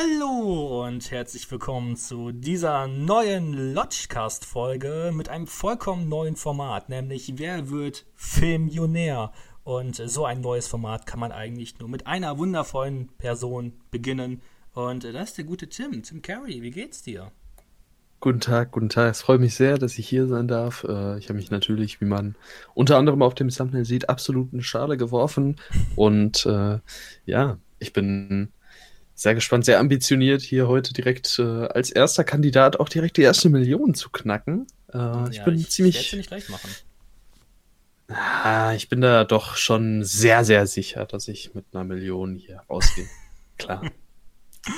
Hallo und herzlich willkommen zu dieser neuen Lodgecast-Folge mit einem vollkommen neuen Format, nämlich Wer wird Filmionär? Und so ein neues Format kann man eigentlich nur mit einer wundervollen Person beginnen. Und das ist der gute Tim. Tim Carey, wie geht's dir? Guten Tag, guten Tag. Es freut mich sehr, dass ich hier sein darf. Äh, ich habe mich natürlich, wie man unter anderem auf dem Thumbnail sieht, absolut in Schale geworfen. Und äh, ja, ich bin sehr gespannt, sehr ambitioniert, hier heute direkt äh, als erster Kandidat auch direkt die erste Million zu knacken. Äh, ich ja, bin ich, ziemlich. Ich nicht gleich machen. Ah, ich bin da doch schon sehr, sehr sicher, dass ich mit einer Million hier rausgehe. Klar.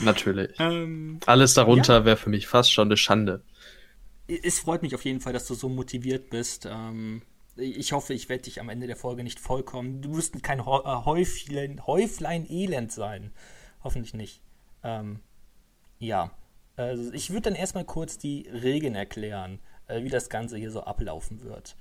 Natürlich. Ähm, Alles darunter ja. wäre für mich fast schon eine Schande. Es freut mich auf jeden Fall, dass du so motiviert bist. Ähm, ich hoffe, ich werde dich am Ende der Folge nicht vollkommen. Du wirst kein Häuflein, Häuflein Elend sein. Hoffentlich nicht. Ähm, ja. Also ich würde dann erstmal kurz die Regeln erklären, äh, wie das Ganze hier so ablaufen wird.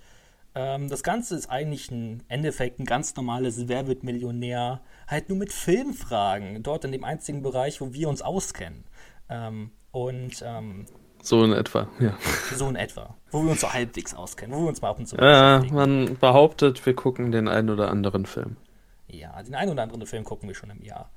Ähm, das Ganze ist eigentlich ein Endeffekt ein ganz normales Wer wird Millionär, halt nur mit Filmfragen, dort in dem einzigen Bereich, wo wir uns auskennen. Ähm, und ähm, so in etwa, ja. So in etwa. Wo wir uns so halbwegs auskennen, wo wir uns mal ab und zu. Ja, man behauptet, wir gucken den einen oder anderen Film. Ja, den einen oder anderen Film gucken wir schon im Jahr.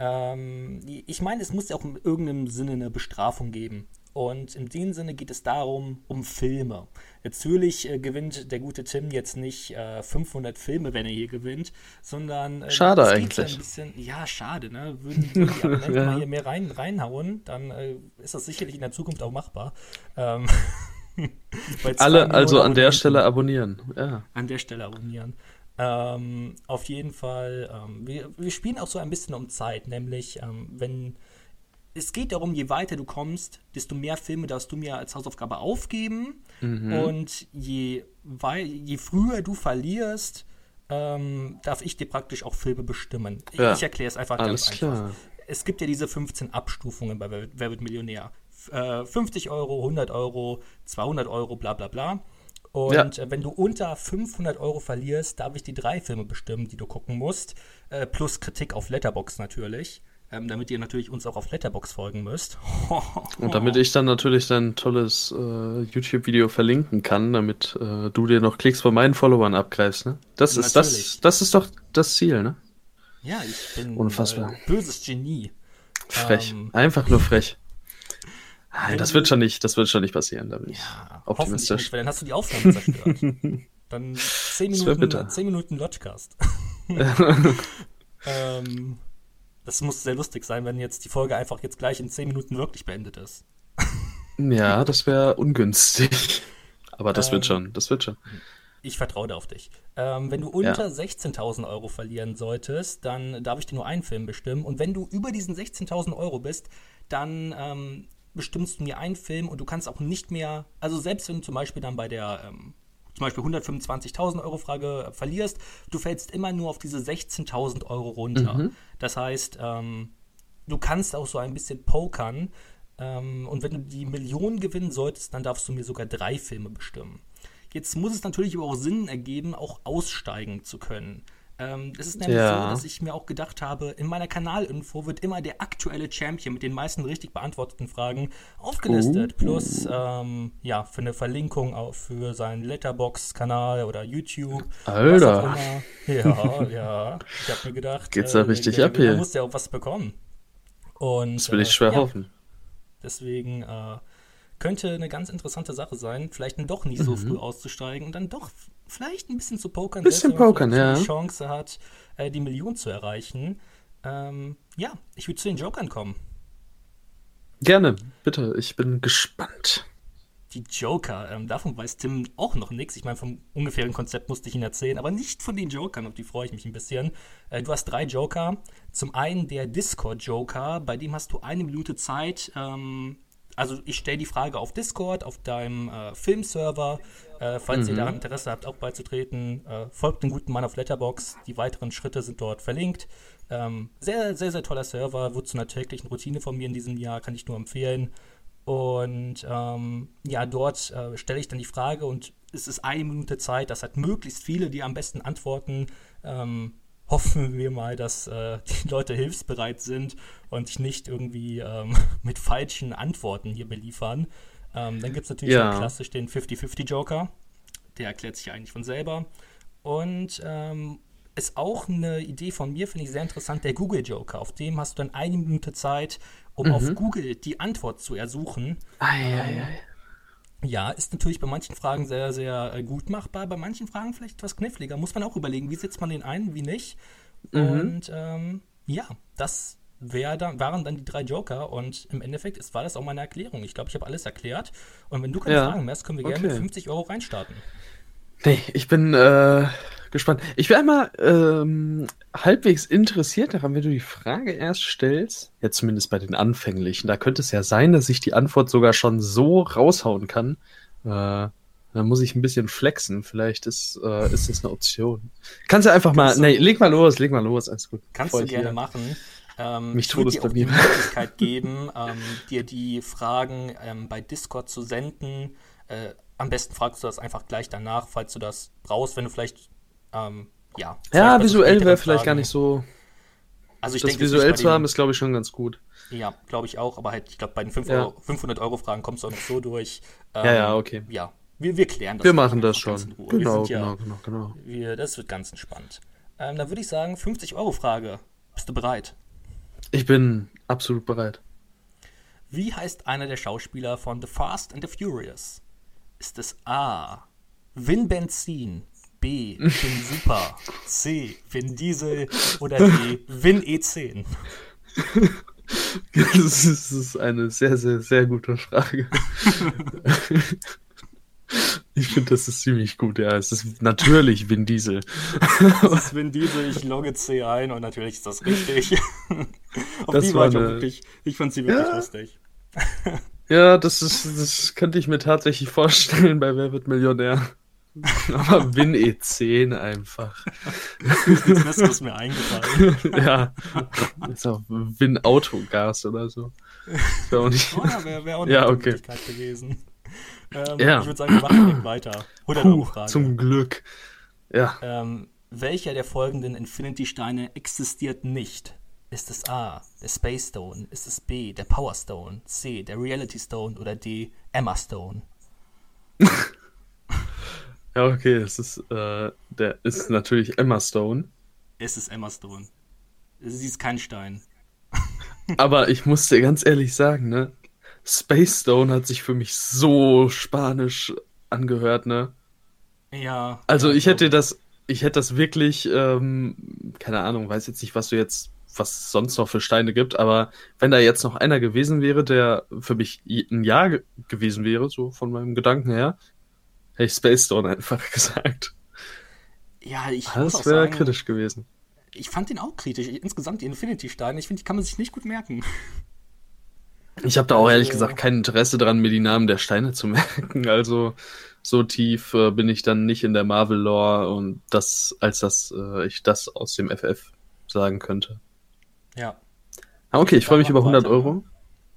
Ähm, ich meine, es muss ja auch in irgendeinem Sinne eine Bestrafung geben. Und in dem Sinne geht es darum, um Filme. Natürlich äh, gewinnt der gute Tim jetzt nicht äh, 500 Filme, wenn er hier gewinnt, sondern. Äh, schade eigentlich. Ein bisschen, ja, schade, ne? Würden, würden die Abonnenten ja. mal hier mehr rein, reinhauen, dann äh, ist das sicherlich in der Zukunft auch machbar. Ähm, Alle also an der Stelle abonnieren. Ja. An der Stelle abonnieren. Ähm, auf jeden Fall, ähm, wir, wir, spielen auch so ein bisschen um Zeit, nämlich ähm, wenn es geht darum, je weiter du kommst, desto mehr Filme darfst du mir als Hausaufgabe aufgeben. Mhm. Und je, je früher du verlierst, ähm, darf ich dir praktisch auch Filme bestimmen. Ja. Ich erkläre es einfach Alles ganz klar. einfach. Es gibt ja diese 15 Abstufungen bei Wer wird Millionär. Äh, 50 Euro, 100 Euro, 200 Euro, bla bla bla. Und ja. Äh, wenn du unter 500 Euro verlierst, darf ich die drei Filme bestimmen, die du gucken musst. Äh, plus Kritik auf Letterbox natürlich. Ähm, damit ihr natürlich uns auch auf Letterbox folgen müsst. Und damit ich dann natürlich dein tolles äh, YouTube-Video verlinken kann, damit äh, du dir noch Klicks von meinen Followern abgreifst, ne? Das ist das, das ist doch das Ziel, ne? Ja, ich bin Unfassbar. Äh, böses Genie. Frech. Ähm, Einfach nur frech. Nein, das wird schon nicht, das wird schon nicht passieren, da bin ich ja, optimistisch. Nicht, weil dann hast du die Aufnahme zerstört. dann 10 Minuten, 10 Minuten Lodgecast. ähm, das muss sehr lustig sein, wenn jetzt die Folge einfach jetzt gleich in 10 Minuten wirklich beendet ist. ja, das wäre ungünstig. Aber das ähm, wird schon, das wird schon. Ich vertraue da auf dich. Ähm, wenn du unter ja. 16.000 Euro verlieren solltest, dann darf ich dir nur einen Film bestimmen. Und wenn du über diesen 16.000 Euro bist, dann ähm, bestimmst du mir einen Film und du kannst auch nicht mehr, also selbst wenn du zum Beispiel dann bei der ähm, zum Beispiel 125.000 Euro Frage äh, verlierst, du fällst immer nur auf diese 16.000 Euro runter. Mhm. Das heißt, ähm, du kannst auch so ein bisschen pokern. Ähm, und wenn du die Million gewinnen solltest, dann darfst du mir sogar drei Filme bestimmen. Jetzt muss es natürlich aber auch Sinn ergeben, auch aussteigen zu können. Ähm, es ist nämlich ja. so, dass ich mir auch gedacht habe, in meiner Kanalinfo wird immer der aktuelle Champion mit den meisten richtig beantworteten Fragen aufgelistet. Uh. Plus, ähm, ja, für eine Verlinkung auch für seinen Letterbox-Kanal oder YouTube. Alter. Ja, ja. Ich habe mir gedacht, geht's da äh, richtig der, ab hier? Du musst ja auch was bekommen. Und, das will ich äh, schwer ja, hoffen. Deswegen, äh, könnte eine ganz interessante Sache sein, vielleicht dann doch nicht so mhm. früh auszusteigen und dann doch vielleicht ein bisschen zu pokern, bisschen pokern, ja. die Chance hat, äh, die Million zu erreichen. Ähm, ja, ich würde zu den Jokern kommen. Gerne, bitte, ich bin gespannt. Die Joker, ähm, davon weiß Tim auch noch nichts. Ich meine, vom ungefähren Konzept musste ich ihn erzählen, aber nicht von den Jokern, auf die freue ich mich ein bisschen. Äh, du hast drei Joker. Zum einen der Discord-Joker, bei dem hast du eine Minute Zeit, ähm, also ich stelle die Frage auf Discord, auf deinem äh, Filmserver. Äh, falls mhm. ihr daran Interesse habt, auch beizutreten, äh, folgt dem guten Mann auf Letterbox. Die weiteren Schritte sind dort verlinkt. Ähm, sehr, sehr, sehr toller Server. Wurde zu einer täglichen Routine von mir in diesem Jahr, kann ich nur empfehlen. Und ähm, ja, dort äh, stelle ich dann die Frage und es ist eine Minute Zeit. Das hat möglichst viele, die am besten antworten. Ähm, hoffen wir mal, dass äh, die Leute hilfsbereit sind und sich nicht irgendwie ähm, mit falschen Antworten hier beliefern. Ähm, dann gibt es natürlich ja. klassisch den 50-50 -Joker. Der erklärt sich eigentlich von selber. Und ähm, ist auch eine Idee von mir, finde ich sehr interessant, der Google Joker. Auf dem hast du dann eine Minute Zeit, um mhm. auf Google die Antwort zu ersuchen. Ei, ei, ähm, ei. Ja, ist natürlich bei manchen Fragen sehr, sehr äh, gut machbar, bei manchen Fragen vielleicht etwas kniffliger. Muss man auch überlegen, wie setzt man den ein, wie nicht. Mhm. Und ähm, ja, das wär da, waren dann die drei Joker und im Endeffekt ist, war das auch meine Erklärung. Ich glaube, ich habe alles erklärt. Und wenn du keine ja. Fragen mehr hast, können wir okay. gerne mit 50 Euro reinstarten. Nee, ich bin äh, gespannt. Ich wäre einmal ähm, halbwegs interessiert daran, wenn du die Frage erst stellst, ja zumindest bei den anfänglichen, da könnte es ja sein, dass ich die Antwort sogar schon so raushauen kann. Äh, da muss ich ein bisschen flexen. Vielleicht ist, äh, ist das eine Option. Kannst du einfach mal. Nee, leg mal los, leg mal los, alles gut. Kannst du gerne machen. Ähm, Mich tut dir auch die Möglichkeit geben, ähm, dir die Fragen ähm, bei Discord zu senden. Äh, am besten fragst du das einfach gleich danach, falls du das brauchst, wenn du vielleicht, ähm, ja. Ja, visuell wäre vielleicht gar nicht so. Also ich das denke, visuell zu haben ist, glaube ich, schon ganz gut. Ja, glaube ich auch, aber halt, ich glaube, bei den 500 Euro Fragen kommst du auch noch so durch. Ähm, ja, ja, okay. Ja, wir, wir klären das. Wir machen das schon. Genau, ja, genau, genau, genau. Wir, das wird ganz entspannt. Ähm, dann würde ich sagen, 50 Euro Frage. Bist du bereit? Ich bin absolut bereit. Wie heißt einer der Schauspieler von The Fast and the Furious? Ist es A. Vin Benzin, B. Vin Super, C. Vin Diesel oder D. Vin E10? Das ist eine sehr, sehr, sehr gute Frage. Ich finde, das ist ziemlich gut, ja. Es ist natürlich Vin Diesel. Es ist Vin Diesel, ich logge C ein und natürlich ist das richtig. Auf das die war, ich wirklich, ich fand sie wirklich ja. lustig. Ja, das ist, das könnte ich mir tatsächlich vorstellen bei Wer wird Millionär. Aber Win E10 einfach. Ist nichts Besseres mir eingefallen. ja. Ist auch Win Autogas oder so. Wäre auch nicht. Oh, ja, wäre wär auch eine ja, okay. Möglichkeit gewesen. Ähm, ja. Ich würde sagen, wir machen direkt weiter. 100 Puh, Frage. Zum Glück. Ja. Ähm, welcher der folgenden Infinity-Steine existiert nicht? Ist es A, der Space Stone? Ist es B, der Power Stone? C, der Reality Stone? Oder D, Emma Stone? ja, okay, es ist, äh, der ist natürlich Emma Stone. Es ist Emma Stone. Sie ist kein Stein. Aber ich muss dir ganz ehrlich sagen, ne? Space Stone hat sich für mich so spanisch angehört, ne? Ja. Also ja, ich hätte das, ich hätte das wirklich, ähm, keine Ahnung, weiß jetzt nicht, was du jetzt was sonst noch für Steine gibt, aber wenn da jetzt noch einer gewesen wäre, der für mich ein Jahr gewesen wäre, so von meinem Gedanken her, hätte ich Space Stone einfach gesagt. Ja, ich Das wäre kritisch gewesen. Ich fand den auch kritisch. Insgesamt die Infinity-Steine, ich finde, die kann man sich nicht gut merken. Ich habe da auch ehrlich also gesagt kein Interesse dran, mir die Namen der Steine zu merken. Also so tief äh, bin ich dann nicht in der Marvel-Lore und das, als dass äh, ich das aus dem FF sagen könnte. Ja. Ah, okay, ich freue mich über 100 weiter. Euro.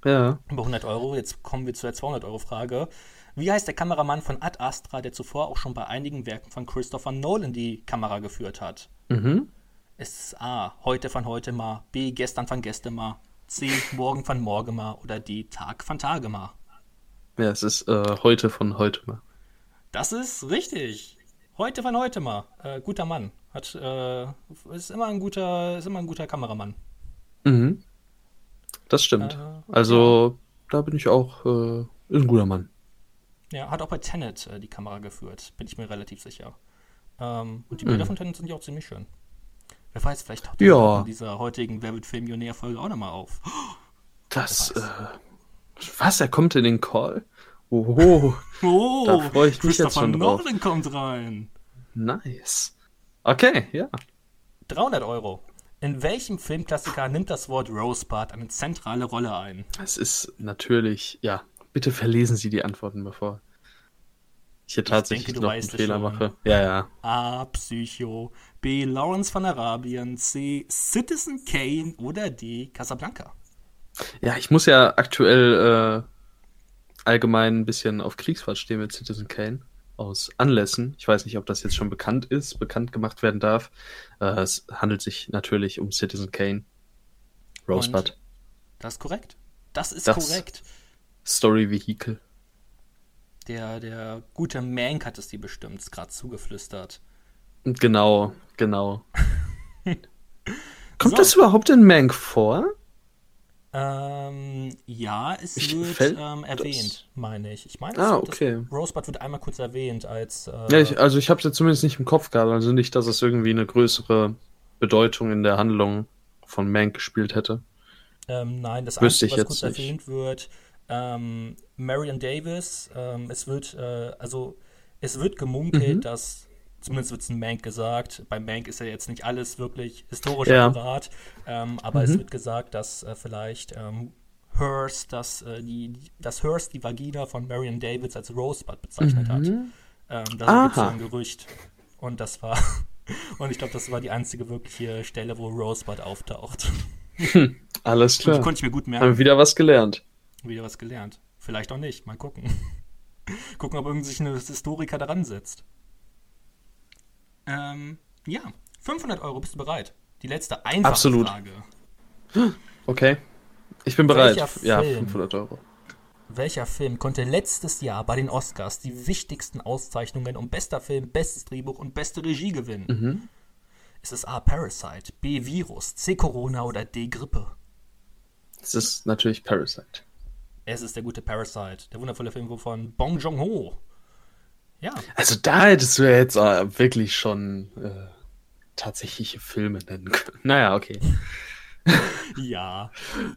Ja. Über 100 Euro. Jetzt kommen wir zur 200-Euro-Frage. Wie heißt der Kameramann von Ad Astra, der zuvor auch schon bei einigen Werken von Christopher Nolan die Kamera geführt hat? Mhm. Ist A. Heute von heute mal. B. Gestern von gestern mal. C. Morgen von morgen mal. Oder D. Tag von Tage mal. Ja, es ist äh, heute von heute mal. Das ist richtig. Heute von heute mal. Äh, guter Mann. Hat, äh, ist immer ein guter, ist immer ein guter Kameramann. Mhm. Das stimmt. Äh, also, da bin ich auch äh, ein guter Mann. Ja, hat auch bei Tenet äh, die Kamera geführt, bin ich mir relativ sicher. Ähm, und die Bilder mhm. von Tenet sind ja auch ziemlich schön. Wer weiß, vielleicht taucht ja. in dieser heutigen Wer wird Filmionär-Folge auch nochmal auf. Das, äh, was, er kommt in den Call? Oho, oh, da freue ich mich jetzt schon drauf. Nolan kommt rein. Nice. Okay, ja. 300 Euro. In welchem Filmklassiker nimmt das Wort Rosebud eine zentrale Rolle ein? Es ist natürlich, ja, bitte verlesen Sie die Antworten bevor ich hier tatsächlich denke, noch einen Fehler mache. Ja, ja. A. Psycho. B. Lawrence von Arabien. C. Citizen Kane. Oder D. Casablanca. Ja, ich muss ja aktuell äh, allgemein ein bisschen auf Kriegsfahrt stehen mit Citizen Kane. Aus Anlässen. Ich weiß nicht, ob das jetzt schon bekannt ist, bekannt gemacht werden darf. Äh, es handelt sich natürlich um Citizen Kane. Rosebud. Und das ist korrekt. Das ist das korrekt. Story Vehicle. Der, der gute Mank hat es dir bestimmt gerade zugeflüstert. Genau, genau. Kommt so. das überhaupt in Mank vor? Ähm, ja, es ich wird ähm, erwähnt, meine ich. Ich meine, ah, okay. Rosebud wird einmal kurz erwähnt als. Äh, ja, ich, also ich habe es jetzt zumindest nicht im Kopf gehabt, also nicht, dass es irgendwie eine größere Bedeutung in der Handlung von Mank gespielt hätte. Ähm, nein, das Wüsste Einzige, was kurz nicht. erwähnt wird, ähm, Marion Davis, ähm, es wird, äh, also es wird gemunkelt, mhm. dass zumindest wird es in Mank gesagt. Bei Mank ist ja jetzt nicht alles wirklich historisch ja. akkurat, ähm, aber mhm. es wird gesagt, dass äh, vielleicht ähm, Hearst, dass, äh, die, dass Hearst die Vagina von Marion Davids als Rosebud bezeichnet mhm. hat. Ähm, da gibt es so ein Gerücht. Und das war, und ich glaube, das war die einzige wirkliche Stelle, wo Rosebud auftaucht. Hm, alles klar. Und konnte ich mir gut merken. Haben wir wieder was gelernt. Wieder was gelernt. Vielleicht auch nicht. Mal gucken. gucken, ob irgendwie sich ein Historiker daran setzt. Ähm, ja, 500 Euro, bist du bereit? Die letzte einfache Absolut. Frage. Okay, ich bin bereit. ja, 500 Euro. Welcher Film konnte letztes Jahr bei den Oscars die wichtigsten Auszeichnungen um bester Film, bestes Drehbuch und beste Regie gewinnen? Mhm. Ist es A. Parasite, B. Virus, C. Corona oder D. Grippe? Es ist natürlich Parasite. Es ist der gute Parasite, der wundervolle Film von Bong Joon-ho. Ja. Also da hättest du ja jetzt äh, wirklich schon äh, tatsächliche Filme nennen können. Naja, okay. ja,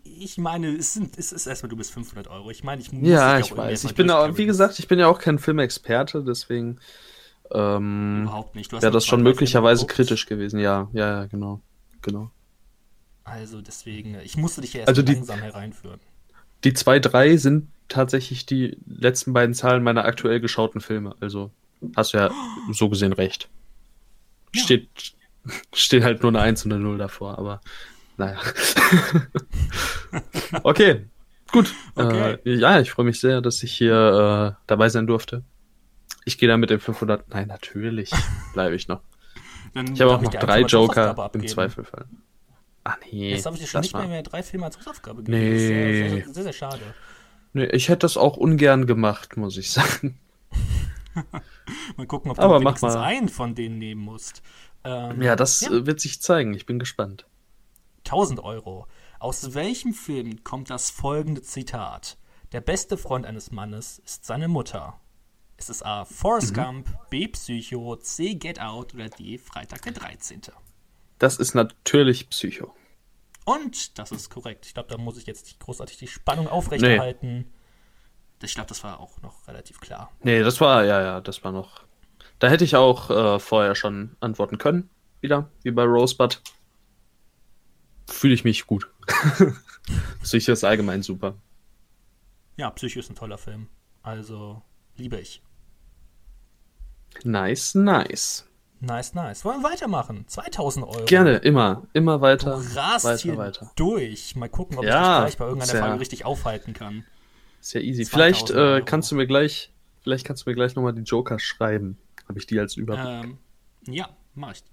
ich meine, es, sind, es ist erstmal, du bist 500 Euro. Ich meine, ich muss Ja, ich weiß. Ich bin auch, wie gesagt, ich bin ja auch kein Filmexperte, deswegen ähm, überhaupt nicht. Wäre das schon möglicherweise kritisch gewesen. Ja, ja, ja, genau, genau. Also deswegen, ich musste dich ja erst also die, langsam hereinführen. Die zwei, drei sind tatsächlich die letzten beiden Zahlen meiner aktuell geschauten Filme. Also hast du ja so gesehen recht. Ja. Steht, steht halt nur eine 1 und eine 0 davor, aber naja. okay, gut. Okay. Äh, ja, ich freue mich sehr, dass ich hier äh, dabei sein durfte. Ich gehe da mit den 500. Nein, natürlich bleibe ich noch. Dann ich habe auch noch drei Joker im Zweifelfall. Ach nee. Jetzt habe ich dir schon nicht mehr, mehr drei Filme als Hausaufgabe gegeben. Nee. Das ist sehr, sehr, sehr schade. Nee, ich hätte das auch ungern gemacht, muss ich sagen. mal gucken, ob du Aber wenigstens mal. einen von denen nehmen musst. Ähm, ja, das ja. Äh, wird sich zeigen. Ich bin gespannt. 1000 Euro. Aus welchem Film kommt das folgende Zitat? Der beste Freund eines Mannes ist seine Mutter. Ist es A. Forrest mhm. Gump, B. Psycho, C. Get Out oder D. Freitag der 13.? Das ist natürlich Psycho. Und das ist korrekt. Ich glaube, da muss ich jetzt nicht großartig die Spannung aufrechterhalten. Nee. Ich glaube, das war auch noch relativ klar. Nee, das war, ja, ja, das war noch. Da hätte ich auch äh, vorher schon antworten können. Wieder, wie bei Rosebud. Fühle ich mich gut. Psycho ist allgemein super. Ja, Psycho ist ein toller Film. Also, liebe ich. Nice, nice. Nice, nice. Wollen wir weitermachen? 2000 Euro. Gerne, immer. Immer weiter. Du rast weiter, hier weiter. durch. Mal gucken, ob ja, ich dich gleich bei irgendeiner sehr, Frage richtig aufhalten kann. Sehr easy. Vielleicht äh, kannst du mir gleich, vielleicht kannst du mir gleich nochmal die Joker schreiben. Habe ich die als Überblick? Ähm, ja, mach ich.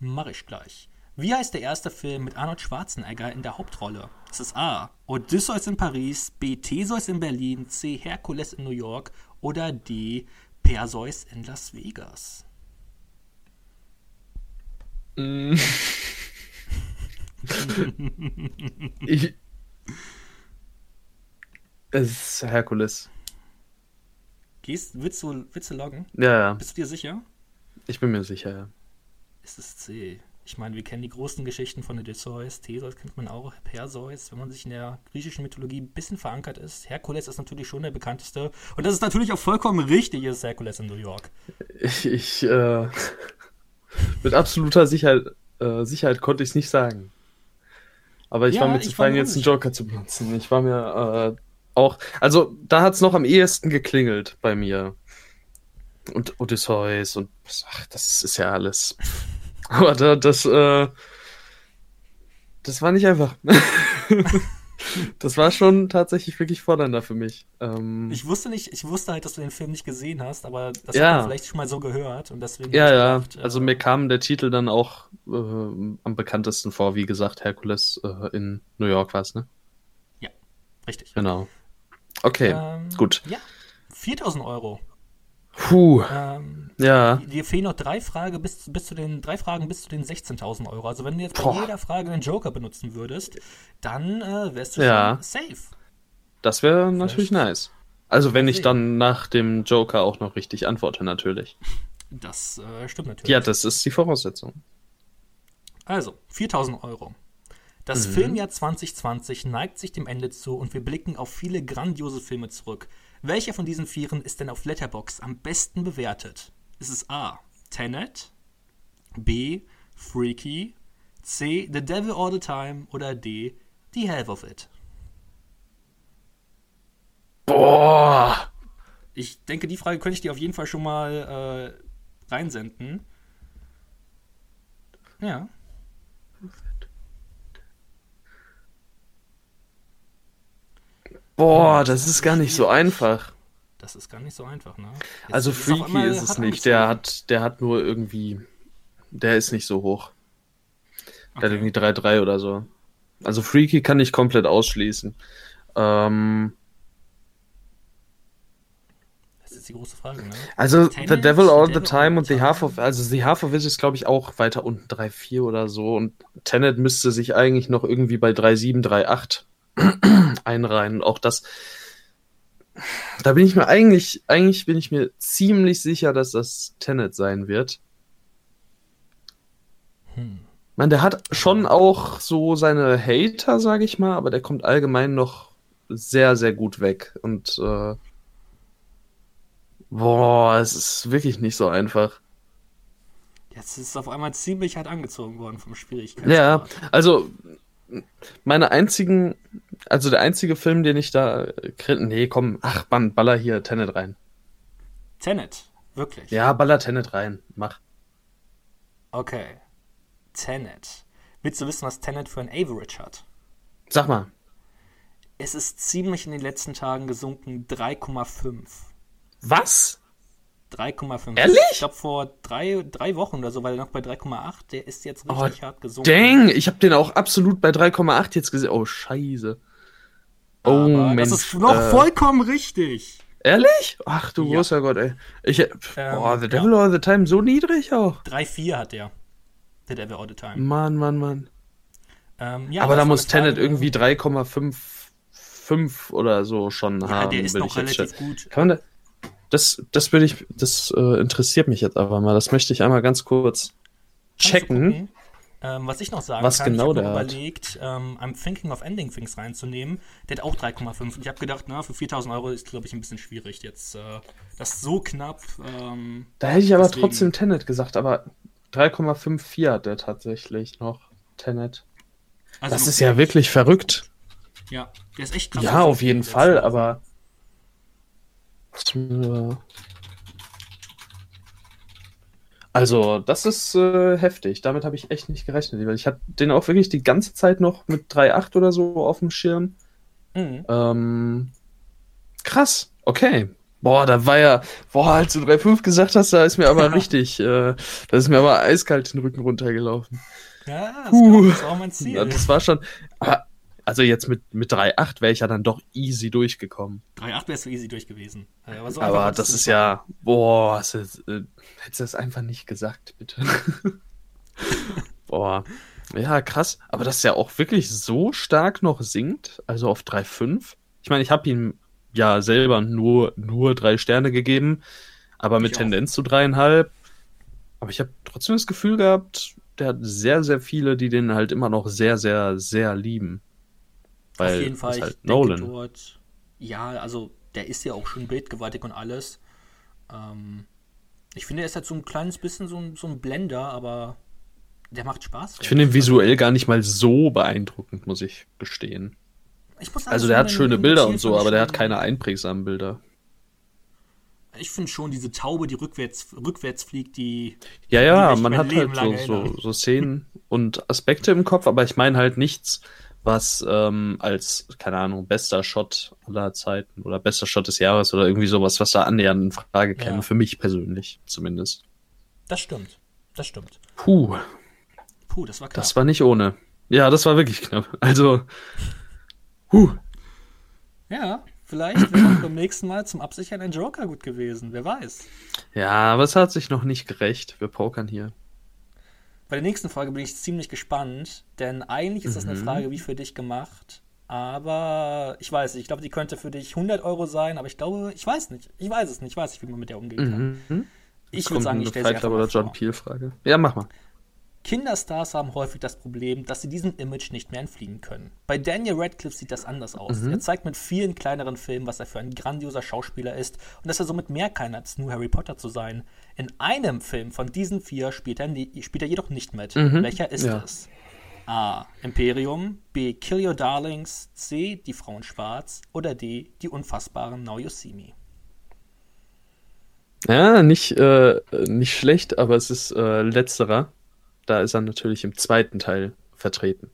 Mach ich gleich. Wie heißt der erste Film mit Arnold Schwarzenegger in der Hauptrolle? Es ist A. Odysseus in Paris, B. Theseus in Berlin, C. Herkules in New York oder D. Perseus in Las Vegas. Mm. ich. Es ist Herkules. Gehst, willst du, willst du loggen? Ja, ja. Bist du dir sicher? Ich bin mir sicher, ja. Es ist C. Ich meine, wir kennen die großen Geschichten von Odysseus, Theseus kennt man auch, Perseus, wenn man sich in der griechischen Mythologie ein bisschen verankert ist. Herkules ist natürlich schon der bekannteste. Und das ist natürlich auch vollkommen richtig, ist Herkules in New York. Ich, ich äh, mit absoluter Sicherheit, äh, Sicherheit konnte ich es nicht sagen. Aber ich ja, war mir zu fein, jetzt einen Joker zu benutzen. Ich war mir äh, auch, also da hat es noch am ehesten geklingelt bei mir. Und Odysseus und ach, das ist ja alles. Aber da, das, äh, das war nicht einfach. das war schon tatsächlich wirklich fordernder für mich. Ähm, ich wusste nicht, ich wusste halt, dass du den Film nicht gesehen hast, aber das ja. hat man vielleicht schon mal so gehört und deswegen. Ja, ja. Gedacht, also äh, mir kam der Titel dann auch äh, am bekanntesten vor, wie gesagt, Herkules äh, in New York war es, ne? Ja, richtig. Genau. Okay, ähm, gut. Ja, 4000 Euro. Puh. Ähm, ja. Dir fehlen noch drei Fragen bis, bis zu den drei Fragen bis zu den 16.000 Euro. Also wenn du jetzt bei Boah. jeder Frage einen Joker benutzen würdest, dann äh, wärst du Ja. schon safe. Das wäre natürlich nice. Also wenn ich dann nach dem Joker auch noch richtig antworte, natürlich. Das äh, stimmt natürlich. Ja, das ist die Voraussetzung. Also, 4000 Euro. Das Mhm. Filmjahr 2020 neigt sich dem Ende zu und wir blicken auf viele grandiose Filme zurück. Welcher von diesen vieren ist denn auf Letterboxd am besten bewertet? Ist es A. Tenet, B. Freaky, C. The Devil All the Time oder D. The Half of It? Boah. Ich denke, die Frage könnte ich dir auf jeden Fall schon mal äh, reinsenden. Ja. Boah, das ist gar nicht so einfach. Das ist gar nicht so einfach, ne? Jetzt Also ist Freaky einmal ist es nicht. Der hat, der hat nur irgendwie, der ist nicht so hoch. Der hat Okay. irgendwie 3-3 oder so. Also Freaky kann ich komplett ausschließen. Ähm, Das ist die große Frage, ne? also Tenet, The Devil All The the Time und the Half of, also The Half of It ist glaube ich auch weiter unten 3-4 oder so und Tenet müsste sich eigentlich noch irgendwie bei 3-7, 3-8 einreihen. Auch das, da bin ich mir eigentlich, eigentlich bin ich mir ziemlich sicher, dass das Tenet sein wird. Hm. Ich meine, der hat schon auch so seine Hater, sage ich mal, aber der kommt allgemein noch sehr, sehr gut weg. Und äh, boah, es ist wirklich nicht so einfach. Jetzt ist es auf einmal ziemlich hart angezogen worden vom Ja, Schwierigkeitsgrad. also meine einzigen, also der einzige Film, den ich da, kri- nee, komm, ach Mann, baller hier Tenet rein. Tenet, wirklich. Ja, baller Tenet rein, mach. Okay. Tenet. Willst du wissen, was Tenet für ein Average hat? Sag mal. Es ist ziemlich in den letzten Tagen gesunken, 3,5. Was? 3,5. Ehrlich? Ich glaube, vor drei, drei Wochen oder so war er noch bei 3,8. Der ist jetzt Oh, richtig hart gesunken. Dang, ich habe den auch absolut bei 3,8 jetzt gesehen. Oh, scheiße. Oh, Aber Mensch. Das ist noch äh, vollkommen richtig. Ehrlich? Ach du Ja. großer Gott, ey. Ich, Ähm, boah, The Devil All the Time so niedrig auch. 3,4 hat der. The Devil All the Time. Mann, Mann, Mann. Ähm, ja, Aber da muss Tenet irgendwie 3,55 oder so schon Ja, haben, der ist noch ich jetzt relativ gut. Kann man da, das, das würde ich, das äh, interessiert mich jetzt aber mal. Das möchte ich einmal ganz kurz Kannst checken. Ähm, was ich noch sagen Was kann, genau ich habe überlegt, ähm, I'm thinking of ending things reinzunehmen. Der hat auch 3,5. Und ich habe gedacht, na, für 4000 Euro ist, glaube ich, ein bisschen schwierig jetzt. Äh, das so knapp. Ähm, Da hätte ich aber Deswegen- trotzdem Tenet gesagt, aber 3,54 hat der tatsächlich noch. Tenet. also Das ist ja wirklich verrückt. Ja, der ist echt krass. Ja, auf jeden Fall, aber. Also, das ist äh, heftig. Damit habe ich echt nicht gerechnet, weil ich hatte den auch wirklich die ganze Zeit noch mit 3,8 oder so auf dem Schirm. Mhm. Ähm, krass, okay. Boah, da war ja, boah, als du 3,5 gesagt hast, da ist mir aber richtig, äh, da ist mir aber eiskalt den Rücken runtergelaufen. Ja, das, Puh. das war auch mein Ziel. Das war schon, aber, also jetzt mit, mit 3,8 wäre ich ja dann doch easy durchgekommen. 3,8 wäre so easy durch gewesen. Aber, so Aber das du ist ja, boah, das ist, äh, hättest du das einfach nicht gesagt, bitte. boah. Ja, krass. Aber dass der auch wirklich so stark noch sinkt, also auf 3,5. Ich meine, ich habe ihm ja selber nur, nur drei Sterne gegeben, aber mit Ich auch. Tendenz zu dreieinhalb. Aber ich habe trotzdem das Gefühl gehabt, der hat sehr, sehr viele, die den halt immer noch sehr, sehr, sehr lieben. Weil Auf jeden Fall. ist Ich halt denke Nolan. dort, ja, also der ist ja auch schon bildgewaltig und alles. Ähm, ich finde, er ist halt so ein kleines bisschen so ein, so ein Blender, aber der macht Spaß. Ich finde ihn visuell gar nicht mal so beeindruckend, muss ich gestehen. Ich muss Also ich der hat schöne Bilder und so, ich aber der hat keine einprägsamen Bilder. Ich finde schon diese Taube, die rückwärts, rückwärts fliegt, die. Ja, ja, man hat Leben halt so, so, so Szenen und Aspekte im Kopf, aber ich meine halt nichts, was ähm, als, keine Ahnung, bester Shot aller Zeiten oder bester Shot des Jahres oder irgendwie sowas, was da annähernd in Frage käme, ja. für mich persönlich zumindest. Das stimmt. Das stimmt. Puh. Puh, das war knapp. Das war nicht ohne. Ja, das war wirklich knapp. Also, puh. Ja, vielleicht wäre beim nächsten Mal zum Absichern ein Joker gut gewesen. Wer weiß. Ja, aber es hat sich noch nicht gerecht. Wir pokern hier. Bei der nächsten Frage bin ich ziemlich gespannt, denn eigentlich ist das eine mhm. Frage wie für dich gemacht. Aber ich weiß nicht, ich glaube, die könnte für dich 100 Euro sein, aber ich glaube, ich weiß nicht. Ich weiß es nicht. Ich weiß nicht, wie man mit der umgehen kann. Mhm. Ich würde sagen, ich stelle sie einfach oder John Peel Frage. Ja, mach mal. Kinderstars haben häufig das Problem, dass sie diesem Image nicht mehr entfliehen können. Bei Daniel Radcliffe sieht das anders aus. Mhm. Er zeigt mit vielen kleineren Filmen, was er für ein grandioser Schauspieler ist und dass er somit mehr kann, als nur Harry Potter zu sein. In einem Film von diesen vier spielt er, spielt er jedoch nicht mit. Mhm. Welcher ist ja. es? A. Imperium, B. Kill Your Darlings, C. Die Frauen Schwarz oder D. Die unfassbaren Now You See Me. Ja, nicht, äh, nicht schlecht, aber es ist äh, letzterer da ist er natürlich im zweiten Teil vertreten.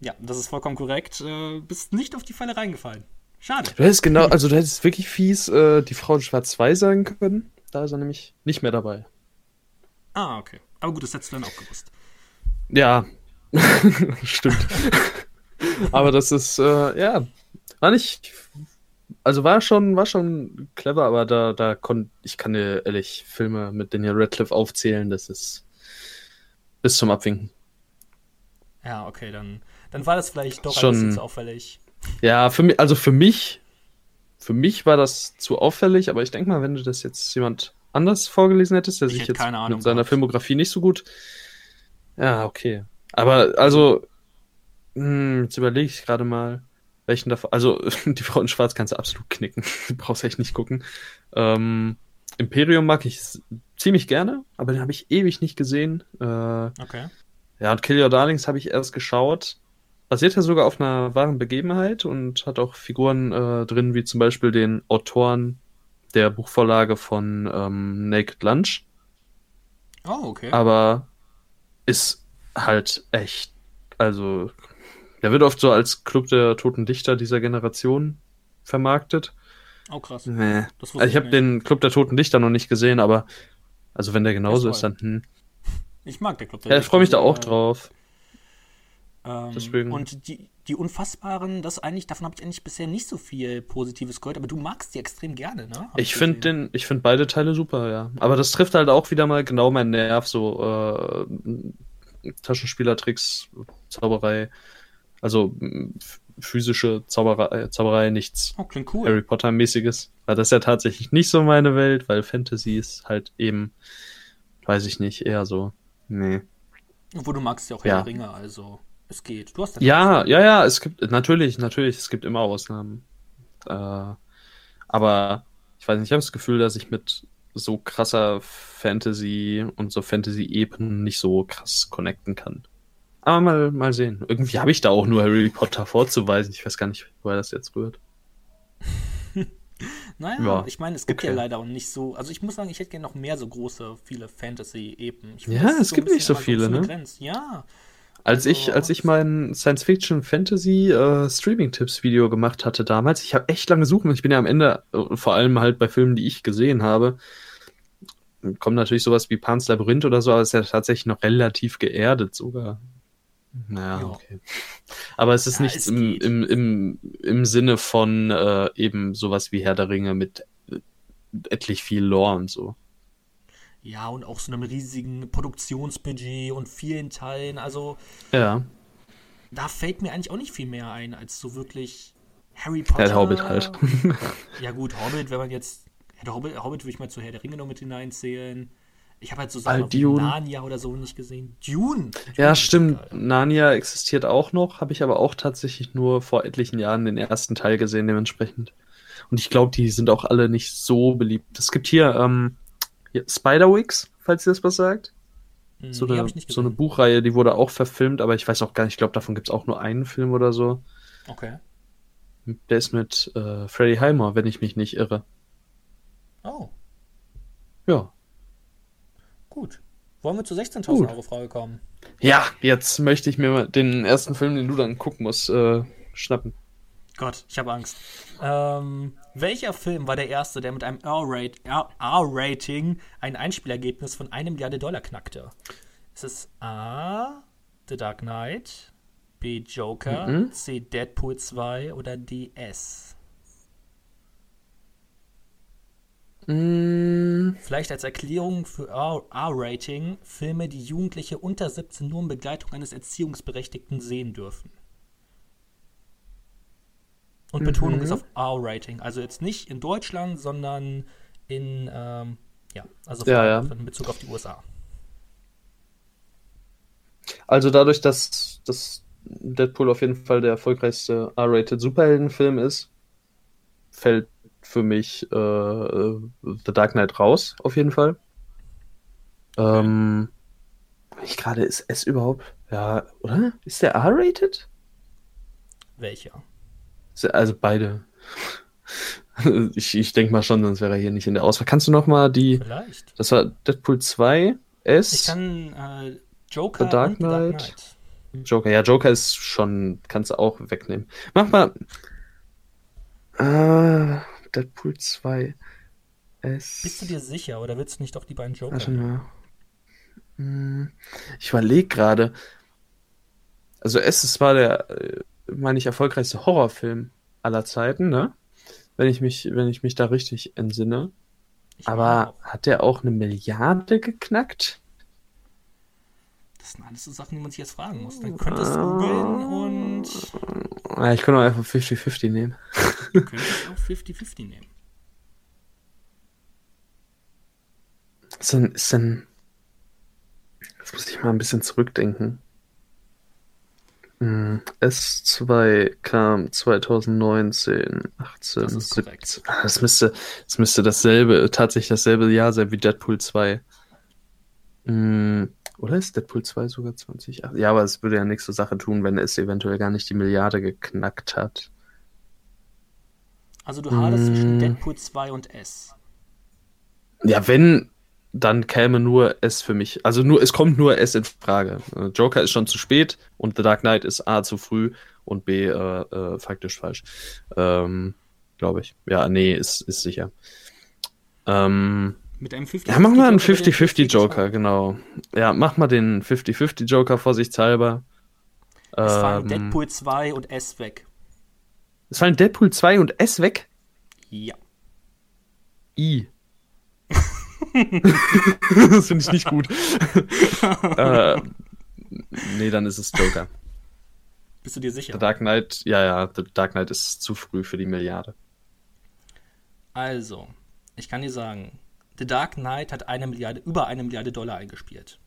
Ja, das ist vollkommen korrekt. Äh, bist nicht auf die Falle reingefallen. Schade. Du hättest genau, also du hättest wirklich fies äh, die Frau in Schwarz 2 sagen können. Da ist er nämlich nicht mehr dabei. Ah, okay. Aber gut, das hättest du dann auch gewusst. Ja, stimmt. Aber das ist, äh, ja, war nicht, also war schon, war schon clever, aber da, da konnte, ich kann dir ehrlich Filme mit Daniel Radcliffe aufzählen, das ist, bis zum Abwinken. Ja, okay, dann, dann war das vielleicht doch Schon, ein bisschen zu auffällig. Ja, für mich, also für mich, für mich war das zu auffällig, aber ich denke mal, wenn du das jetzt jemand anders vorgelesen hättest, der ich sich jetzt mit seiner Filmografie nicht so gut. Ja, okay. Aber also, mh, hm, jetzt überlege ich gerade mal, welchen davon. Also, die Frau in Schwarz kannst du absolut knicken. du brauchst echt nicht gucken. Ähm, Imperium mag ich ziemlich gerne, aber den habe ich ewig nicht gesehen. Äh, okay. Ja, und Kill Your Darlings habe ich erst geschaut. Basiert ja sogar auf einer wahren Begebenheit und hat auch Figuren äh, drin, wie zum Beispiel den Autoren der Buchvorlage von ähm, Naked Lunch. Oh, okay. Aber ist halt echt, also, der wird oft so als Club der toten Dichter dieser Generation vermarktet. Oh, krass. Nee. Also ich habe den Club der Toten Dichter noch nicht gesehen, aber also wenn der genauso ist, dann hm. Ich mag der Club der Ja, ich freue mich da auch drauf. Ähm, Deswegen. Und die, die Unfassbaren, das eigentlich, davon habe ich eigentlich bisher nicht so viel Positives gehört, aber du magst die extrem gerne, ne? Hab ich finde den, ich finde beide Teile super, ja. Aber das trifft halt auch wieder mal genau meinen Nerv, so äh, Taschenspielertricks, Zauberei. Also physische Zauberei, Zauberei nichts oh, cool. Harry Potter-mäßiges. Weil das ist ja tatsächlich nicht so meine Welt, weil Fantasy ist halt eben, weiß ich nicht, eher so. Nee. Obwohl du magst ja auch ja. Ringe, also es geht. Du hast ja, ja, ja, es gibt natürlich, natürlich, es gibt immer Ausnahmen. Äh, aber ich weiß nicht, ich habe das Gefühl, dass ich mit so krasser Fantasy und so Fantasy-Epen nicht so krass connecten kann. Aber mal, mal sehen. Irgendwie habe ich da auch nur Harry Potter vorzuweisen. Ich weiß gar nicht, woher das jetzt rührt. naja, ja, ich meine, es gibt okay. ja leider auch nicht so. Also ich muss sagen, ich hätte gerne noch mehr so große, viele Fantasy-Epen. Ja, es so gibt nicht so viele, ne? Grenzt. Ja. Als also, ich, als ich mein Science-Fiction-Fantasy-Streaming-Tipps-Video äh, gemacht hatte damals, ich habe echt lange suchen. Ich bin ja am Ende, äh, vor allem halt bei Filmen, die ich gesehen habe, kommt natürlich sowas wie Pan's Labyrinth oder so, aber es ist ja tatsächlich noch relativ geerdet sogar. Naja, ja. okay. Aber es ist ja, nichts im, im, im, im Sinne von äh, eben sowas wie Herr der Ringe mit äh, etlich viel Lore und so. Ja, und auch so einem riesigen Produktionsbudget und vielen Teilen. Also. Ja. Da fällt mir eigentlich auch nicht viel mehr ein, als so wirklich Harry Potter. Ja, der Hobbit halt. ja, gut, Hobbit, wenn man jetzt. Ja, der Hobbit, Hobbit würde ich mal zu Herr der Ringe noch mit hineinzählen. Ich habe halt so Sachen wie Narnia oder so nicht gesehen. Dune! Dune ja, stimmt. Narnia existiert auch noch, habe ich aber auch tatsächlich nur vor etlichen Jahren den ersten Teil gesehen, dementsprechend. Und ich glaube, die sind auch alle nicht so beliebt. Es gibt hier, ähm, hier Spiderwigs, falls ihr das was sagt. Hm, so, eine, so eine Buchreihe, die wurde auch verfilmt, aber ich weiß auch gar nicht, ich glaube, davon gibt es auch nur einen Film oder so. Okay. Der ist mit äh, Freddie Heimer, wenn ich mich nicht irre. Oh. Ja. Gut. Wollen wir zur 16.000 Euro Frage kommen? Ja, jetzt möchte ich mir den ersten Film, den du dann gucken musst, äh, schnappen. Gott, ich habe Angst. Ähm, welcher Film war der erste, der mit einem R-Rating ein Einspielergebnis von einer Milliarde Dollar knackte? Ist es A. The Dark Knight, B. Joker, mhm. C. Deadpool 2 oder D. S? Mm. Vielleicht als Erklärung für R-Rating Filme, die Jugendliche unter 17 nur in Begleitung eines Erziehungsberechtigten sehen dürfen. Und Betonung mhm. ist auf R-Rating. Also jetzt nicht in Deutschland, sondern in, ähm, ja, also ja, ja. in Bezug auf die USA. Also dadurch, dass, dass Deadpool auf jeden Fall der erfolgreichste R-Rated Superheldenfilm ist, fällt für mich äh, The Dark Knight raus, auf jeden Fall. Ähm, ich gerade, ist es überhaupt, ja, oder? Ist der R-Rated? Welcher? Also beide. Ich, ich denke mal schon, sonst wäre er hier nicht in der Auswahl. Kannst du noch mal die. Vielleicht. Das war Deadpool 2, S. Ich kann äh, Joker The Dark, Knight. Dark Knight. Joker, ja, Joker ist schon, kannst du auch wegnehmen. Mach mal. Äh, Deadpool 2. S. Bist du dir sicher oder willst du nicht doch die beiden Joker? Warte mal. Hm, ich überlege gerade. Also S, es war der äh, meine ich, erfolgreichste Horrorfilm aller Zeiten, ne? Wenn ich mich, wenn ich mich da richtig entsinne. Ich Aber hat der auch eine Milliarde geknackt? Das sind alles so Sachen, die man sich jetzt fragen muss. Dann könntest du googeln und. Ich könnte auch einfach 50-50 nehmen. Du könntest auch 50-50 nehmen. Ist denn, ist denn. Jetzt muss ich mal ein bisschen zurückdenken. Hm, S2 kam 2019, 18, das 17. Das müsste, das müsste dasselbe, tatsächlich dasselbe Jahr sein wie Deadpool 2. Hm, oder ist Deadpool 2 sogar 20? Ja, aber es würde ja nichts zur Sache tun, wenn es eventuell gar nicht die Milliarde geknackt hat. Also du hattest hm. zwischen Deadpool 2 und S. Ja, wenn, dann käme nur S für mich. Also nur, es kommt nur S in Frage. Äh, Joker ist schon zu spät und The Dark Knight ist A zu früh und B äh, äh, faktisch falsch. Ähm, Glaube ich. Ja, nee, ist, ist sicher. Ähm, Mit einem 50 Ja, mach mal einen 50-50 Joker, genau. Ja, mach mal den 50-50 Joker vorsichtshalber. Es ähm, fallen Deadpool 2 und S weg. Es fallen Deadpool 2 und S weg? Ja. I. das finde ich nicht gut. äh, nee, dann ist es Joker. Bist du dir sicher? The Dark Knight, ja, ja, The Dark Knight ist zu früh für die Milliarde. Also, ich kann dir sagen, The Dark Knight hat eine Milliarde, über eine Milliarde Dollar eingespielt.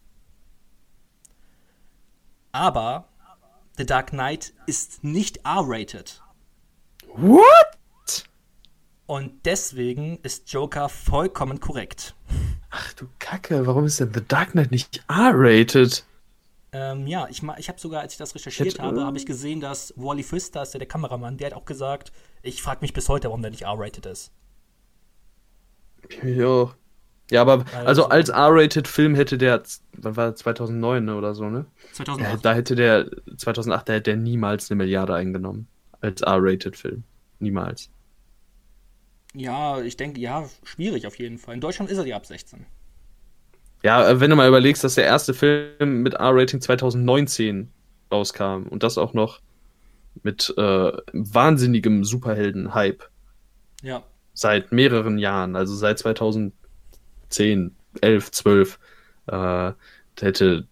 Aber The Dark Knight ist nicht R-rated. What? Und deswegen ist Joker vollkommen korrekt. Ach du Kacke, warum ist denn The Dark Knight nicht R-rated? Ähm, ja, ich, ich habe sogar, als ich das recherchiert Hätte, habe, habe ich gesehen, dass Wally Pfister, ist ja der Kameramann, der hat auch gesagt, ich frage mich bis heute, warum der nicht R-rated ist. Ja. Ja, aber also, als R-rated Film hätte der, wann war 2009 ne, oder so, ne? 2008. Ja, da hätte der 2008, da hätte der niemals eine Milliarde eingenommen als R-rated Film, niemals. Ja, ich denke, ja, schwierig auf jeden Fall. In Deutschland ist er ja ab 16. Ja, äh, wenn du mal überlegst, dass der erste Film mit R-Rating 2019 rauskam und das auch noch mit äh, wahnsinnigem Superhelden-Hype. Ja. Seit mehreren Jahren, also seit 2010, 11, 12, äh, hätte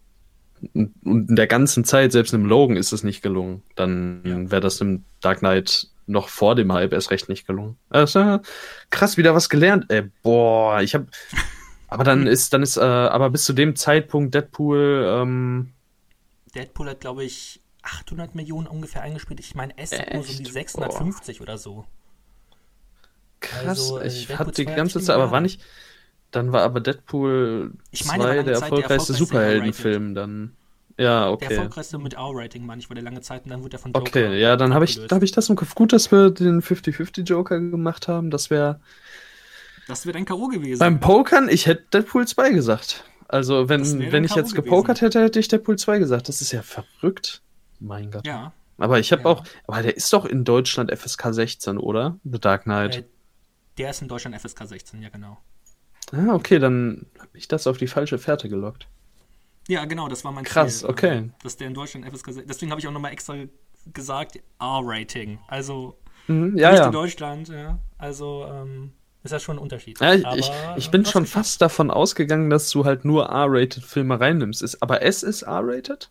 und in der ganzen Zeit, selbst im Logan ist es nicht gelungen. Dann ja. wäre das im Dark Knight noch vor dem Hype erst recht nicht gelungen. Also, krass, wieder was gelernt. Ey, boah, ich hab. Aber dann ist, dann ist, äh, aber bis zu dem Zeitpunkt Deadpool. Ähm, Deadpool hat, glaube ich, 800 Millionen ungefähr eingespielt. Ich meine, S hat nur so die 650 boah. oder so. Krass, also, äh, ich hatte die ganze Zeit, aber war nicht. Dann war aber Deadpool 2 der erfolgreichste Superheldenfilm dann. Ja, okay. Der erfolgreichste mit R-Rating, meine ich, war der lange Zeit und dann wurde er von Joker Okay, ja, dann habe ich, hab ich das im Kopf. Gut, dass wir den 50-50 Joker gemacht haben. Das wäre. Das wäre ein K.O. gewesen. Beim Pokern, ich hätte Deadpool 2 gesagt. Also, wenn, wenn ich jetzt gepokert gewesen. hätte, hätte ich Deadpool 2 gesagt. Das ist ja verrückt. Mein Gott. Ja. Aber ich habe ja. auch, aber der ist doch in Deutschland FSK 16, oder? The Dark Knight. Äh, der ist in Deutschland FSK 16, ja genau. Ah, okay, dann habe ich das auf die falsche Fährte gelockt. Ja, genau, das war mein Krass, Ziel, okay. Äh, dass der in Deutschland FSK 16. Deswegen habe ich auch nochmal extra gesagt, R-Rating. Also mhm, ja, nicht ja. in Deutschland, ja. Also ähm, ist das schon ein Unterschied. Ja, ich, aber, ich, ich bin schon fast davon ausgegangen, dass du halt nur R-rated Filme reinnimmst. Ist, aber S ist R-rated?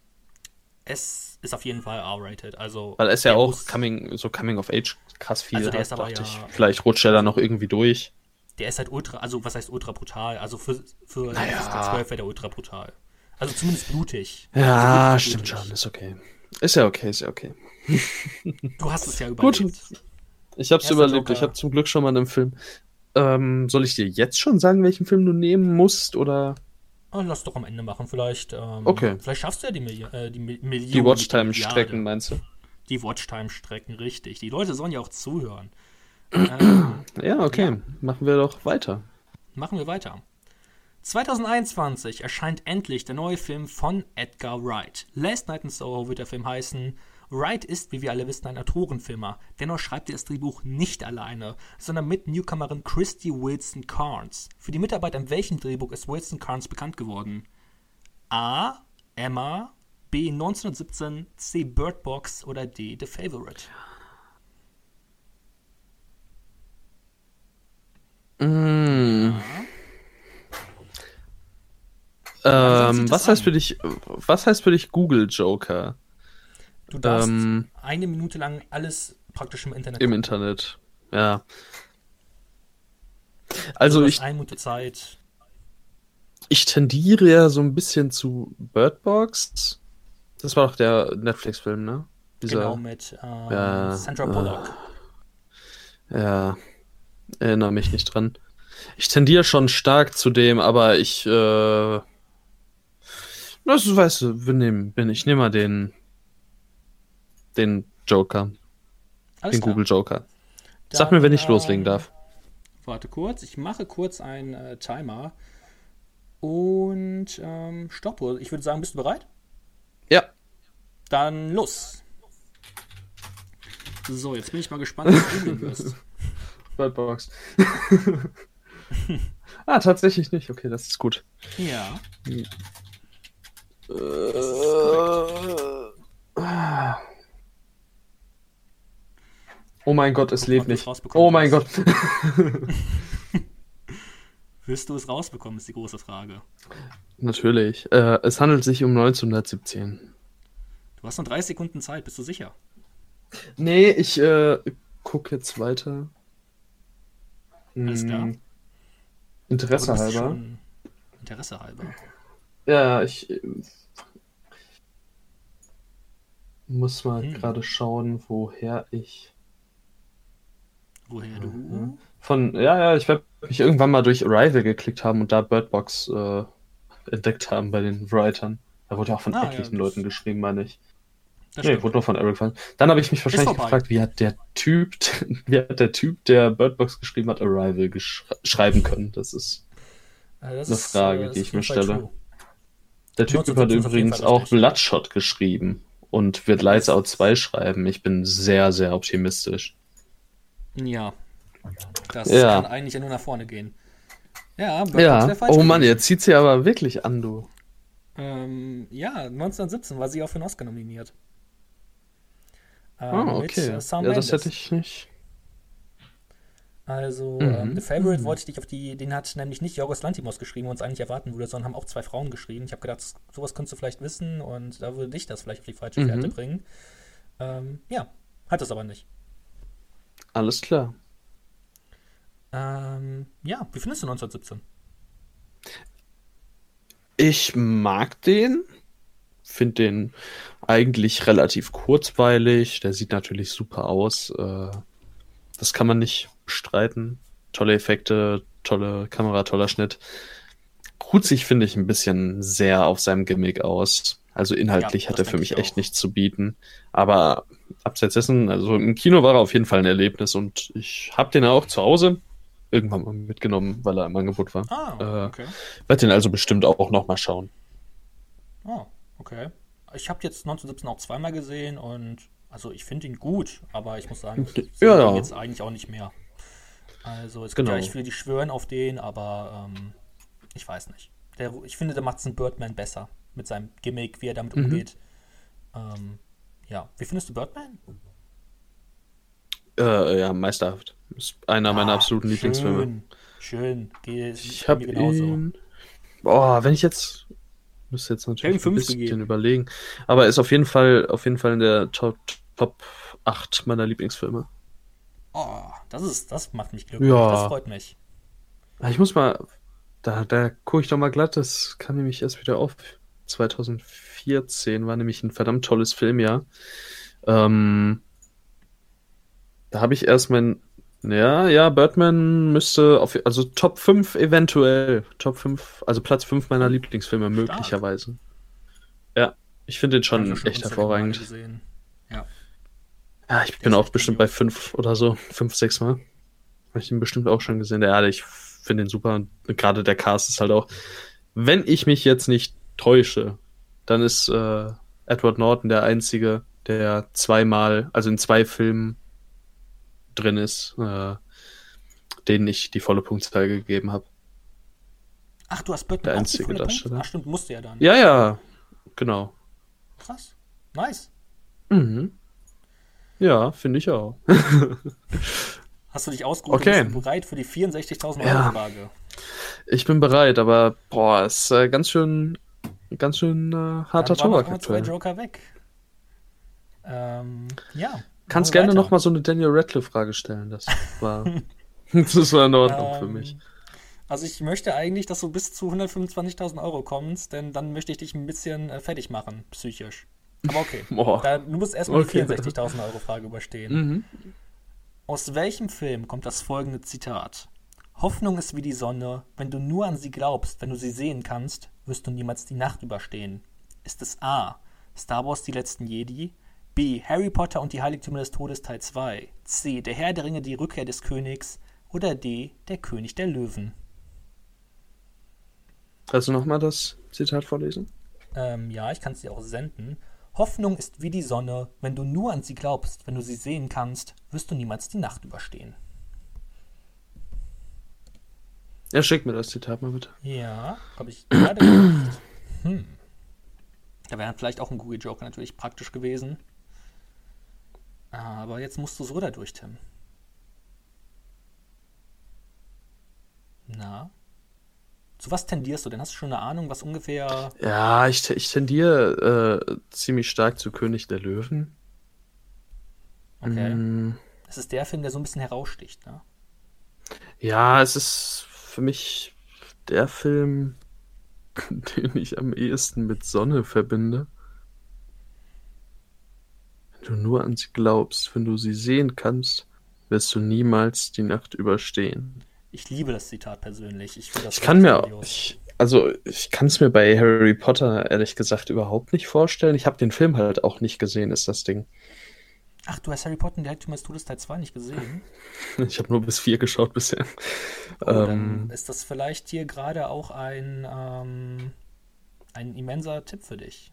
S ist auf jeden Fall R-rated. Also Weil es ja auch coming, so Coming of Age krass viel also der hat, ist aber ja, ich. Vielleicht rutscht er da noch irgendwie durch. Der ist halt ultra, also was heißt ultra brutal? Also für, für naja. 12 wäre der ultra brutal. Also zumindest blutig. Ja, also stimmt blutig. schon, ist okay. Ist ja okay, ist ja okay. Du hast es ja überlebt. Gut. Ich hab's Erster überlebt. Joker. Ich hab zum Glück schon mal einen Film. Ähm, soll ich dir jetzt schon sagen, welchen Film du nehmen musst oder? Oh, lass doch am Ende machen, vielleicht. Ähm, okay. Vielleicht schaffst du ja die, Milli äh, die Million. Die Watchtime-Strecken, meinst du? Die Watchtime-Strecken, richtig. Die Leute sollen ja auch zuhören. Ja, okay. Ja. Machen wir doch weiter. Machen wir weiter. 2021 erscheint endlich der neue Film von Edgar Wright. Last Night in Soho wird der Film heißen. Wright ist, wie wir alle wissen, ein Autorenfilmer. Dennoch schreibt er das Drehbuch nicht alleine, sondern mit Newcomerin Christy Wilson Carnes. Für die Mitarbeit an welchem Drehbuch ist Wilson Carnes bekannt geworden? A. Emma, B. 1917, C. Bird Box oder D. The Favorite? Mm. Ähm, was heißt für dich, was heißt für dich Google Joker? Du darfst ähm, eine Minute lang alles praktisch im Internet. Im gucken. Internet, ja. Also, ich. Eine Minute Zeit. Ich tendiere ja so ein bisschen zu Birdbox. Das war doch der Netflix-Film, ne? Dieser, genau, mit äh, ja, Sandra Bullock. Äh, ja, erinnere mich nicht dran. Ich tendiere schon stark zu dem, aber ich, äh, das weißt du, wir nehmen, bin ich nehme mal den, den Joker. Alles den klar. Google Joker. Dann, Sag mir, wenn ich äh, loslegen darf. Warte kurz, ich mache kurz einen äh, Timer. Und ähm, stopp. Ich würde sagen, bist du bereit? Ja. Dann los. So, jetzt bin ich mal gespannt, was du wirst. Birdbox. ah, tatsächlich nicht. Okay, das ist gut. Ja. Hm. Äh, Oh mein Gott, es lebt nicht. Oh mein Gott. Wirst du es rausbekommen, ist die große Frage. Natürlich. Äh, es handelt sich um 1917. Du hast noch drei Sekunden Zeit, bist du sicher? Nee, ich äh, gucke jetzt weiter. Alles klar. Hm. Interesse halber. Interesse halber. Ja, ich äh, muss mal hm. gerade schauen, woher ich Woher du? Mhm. Von, ja, ja, ich werde mich irgendwann mal durch Arrival geklickt haben und da Birdbox äh, entdeckt haben bei den Writern. Da wurde auch von ah, etlichen ja, Leuten geschrieben, meine ich. Das nee, wurde nur von Eric Fan. Dann habe ich mich wahrscheinlich gefragt, wie hat der Typ, wie hat der Typ, der Birdbox geschrieben hat, Arrival schreiben können? Das ist das eine Frage, ist, äh, die ich mir stelle. True. Der Typ hat übrigens auch Bloodshot geschrieben und wird Lights Out 2 schreiben. Ich bin sehr, sehr optimistisch. Ja. Das ja. kann eigentlich nur nach vorne gehen. Ja, ja. oh Mann, jetzt zieht sie aber wirklich an, du. Ähm, ja, 1917 war sie auch für einen Oscar nominiert. Ähm, ah, okay. Mit, äh, ja, das hätte ich nicht. Also, mhm. ähm, The Favorite mhm. wollte ich dich auf die, den hat nämlich nicht Jorgos Lantimos geschrieben, wo uns eigentlich erwarten würde, sondern haben auch zwei Frauen geschrieben. Ich habe gedacht, sowas könntest du vielleicht wissen und da würde dich das vielleicht auf die falsche Fährte mhm. bringen. Ähm, ja, hat es aber nicht. Alles klar. Ähm, ja, wie findest du 1917? Ich mag den. Finde den eigentlich relativ kurzweilig. Der sieht natürlich super aus. Äh, das kann man nicht bestreiten. Tolle Effekte, tolle Kamera, toller Schnitt. Ruht sich, finde ich, ein bisschen sehr auf seinem Gimmick aus. Also inhaltlich ja, hat er für mich echt nichts zu bieten. Aber abseits dessen, also im Kino war er auf jeden Fall ein Erlebnis und ich habe den auch zu Hause irgendwann mal mitgenommen, weil er im Angebot war. Ah, okay. Äh, Werde den also bestimmt auch noch mal schauen. Oh, okay. Ich habe jetzt 1917 auch zweimal gesehen und also ich finde ihn gut, aber ich muss sagen, ich ja, ja. jetzt eigentlich auch nicht mehr. Also es gibt genau. ja echt viele, die schwören auf den, aber ähm, ich weiß nicht. Der, ich finde, der macht es in Birdman besser mit seinem Gimmick, wie er damit mhm. umgeht. Ähm, ja, wie findest du Birdman? Äh, ja, meisterhaft. Ist einer ah, meiner absoluten schön, Lieblingsfilme. Schön, Geh, ich habe ihn. Boah, wenn ich jetzt müsste jetzt natürlich ein bisschen gegeben. überlegen, aber ist auf jeden Fall auf jeden Fall in der Top, Top 8 meiner Lieblingsfilme. Oh, das ist das macht mich glücklich. Ja. Das freut mich. Ah, ich muss mal da da gucke ich doch mal glatt, das kam nämlich erst wieder auf. 2014 war nämlich ein verdammt tolles Filmjahr. Ähm, da habe ich erst mein. Ja, ja, Birdman müsste auf. Also Top 5 eventuell. Top 5, also Platz 5 meiner Lieblingsfilme Stark. möglicherweise. Ja, ich finde den schon ja, echt hervorragend. Ja. Ja, ich bin auch bestimmt bei 5 oder so. 5, 6 Mal. Habe ich ihn bestimmt auch schon gesehen. Ja, ich finde den super. Gerade der Cast ist halt auch. Wenn ich mich jetzt nicht täusche, dann ist äh, Edward Norton der einzige, der zweimal, also in zwei Filmen drin ist, äh, denen ich die volle Punktzahl gegeben habe. Ach, du hast Batman der einzige Darsteller. Ach stimmt, musste ja dann. Ja, ja, genau. Krass. Nice. Mhm. Ja, finde ich auch. Hast du dich ausgerufen? Okay. Bist du bereit für die 64.000 Euro Frage? Ja. Ich bin bereit, aber boah, ist äh, ganz schön, ganz schön äh, harter Tobak aktuell. zwei Joker weg. Ähm, ja. Kannst gerne noch mal so eine Daniel Radcliffe-Frage stellen. Das war, das war in Ordnung ähm, für mich. Also ich möchte eigentlich, dass du bis zu 125.000 Euro kommst, denn dann möchte ich dich ein bisschen äh, fertig machen, psychisch. Aber okay. da, du musst erstmal okay. die 64.000 Euro Frage überstehen. Mhm. Aus welchem Film kommt das folgende Zitat? Hoffnung ist wie die Sonne, wenn du nur an sie glaubst, wenn du sie sehen kannst, wirst du niemals die Nacht überstehen. Ist es A. Star Wars die letzten Jedi? B. Harry Potter und die Heiligtümer des Todes Teil 2. C. Der Herr der Ringe, die Rückkehr des Königs. Oder D. Der König der Löwen. Kannst du nochmal das Zitat vorlesen? Ähm, ja, ich kann es dir auch senden. Hoffnung ist wie die Sonne. Wenn du nur an sie glaubst, wenn du sie sehen kannst, wirst du niemals die Nacht überstehen. Ja, schick mir das Zitat mal bitte. Ja, habe ich gerade gemacht. Hm. Da wäre vielleicht auch ein Google Joker natürlich praktisch gewesen. Aber jetzt musst du so da durch, Tim. Na? Zu was tendierst du denn? Hast du schon eine Ahnung, was ungefähr. Ja, ich, ich tendiere äh, ziemlich stark zu König der Löwen. Okay. Mm. Das ist der Film, der so ein bisschen heraussticht, ne? Ja, es ist für mich der Film, den ich am ehesten mit Sonne verbinde du nur an sie glaubst, wenn du sie sehen kannst, wirst du niemals die Nacht überstehen. Ich liebe das Zitat persönlich. Ich, ich kann mir, ich, also ich kann es mir bei Harry Potter ehrlich gesagt überhaupt nicht vorstellen. Ich habe den Film halt auch nicht gesehen, ist das Ding. Ach, du hast Harry Potter der Heiligtümer des Todes Teil 2 nicht gesehen? Ich habe nur bis 4 geschaut bisher. Oh, ähm, ist das vielleicht hier gerade auch ein, ähm, ein immenser Tipp für dich?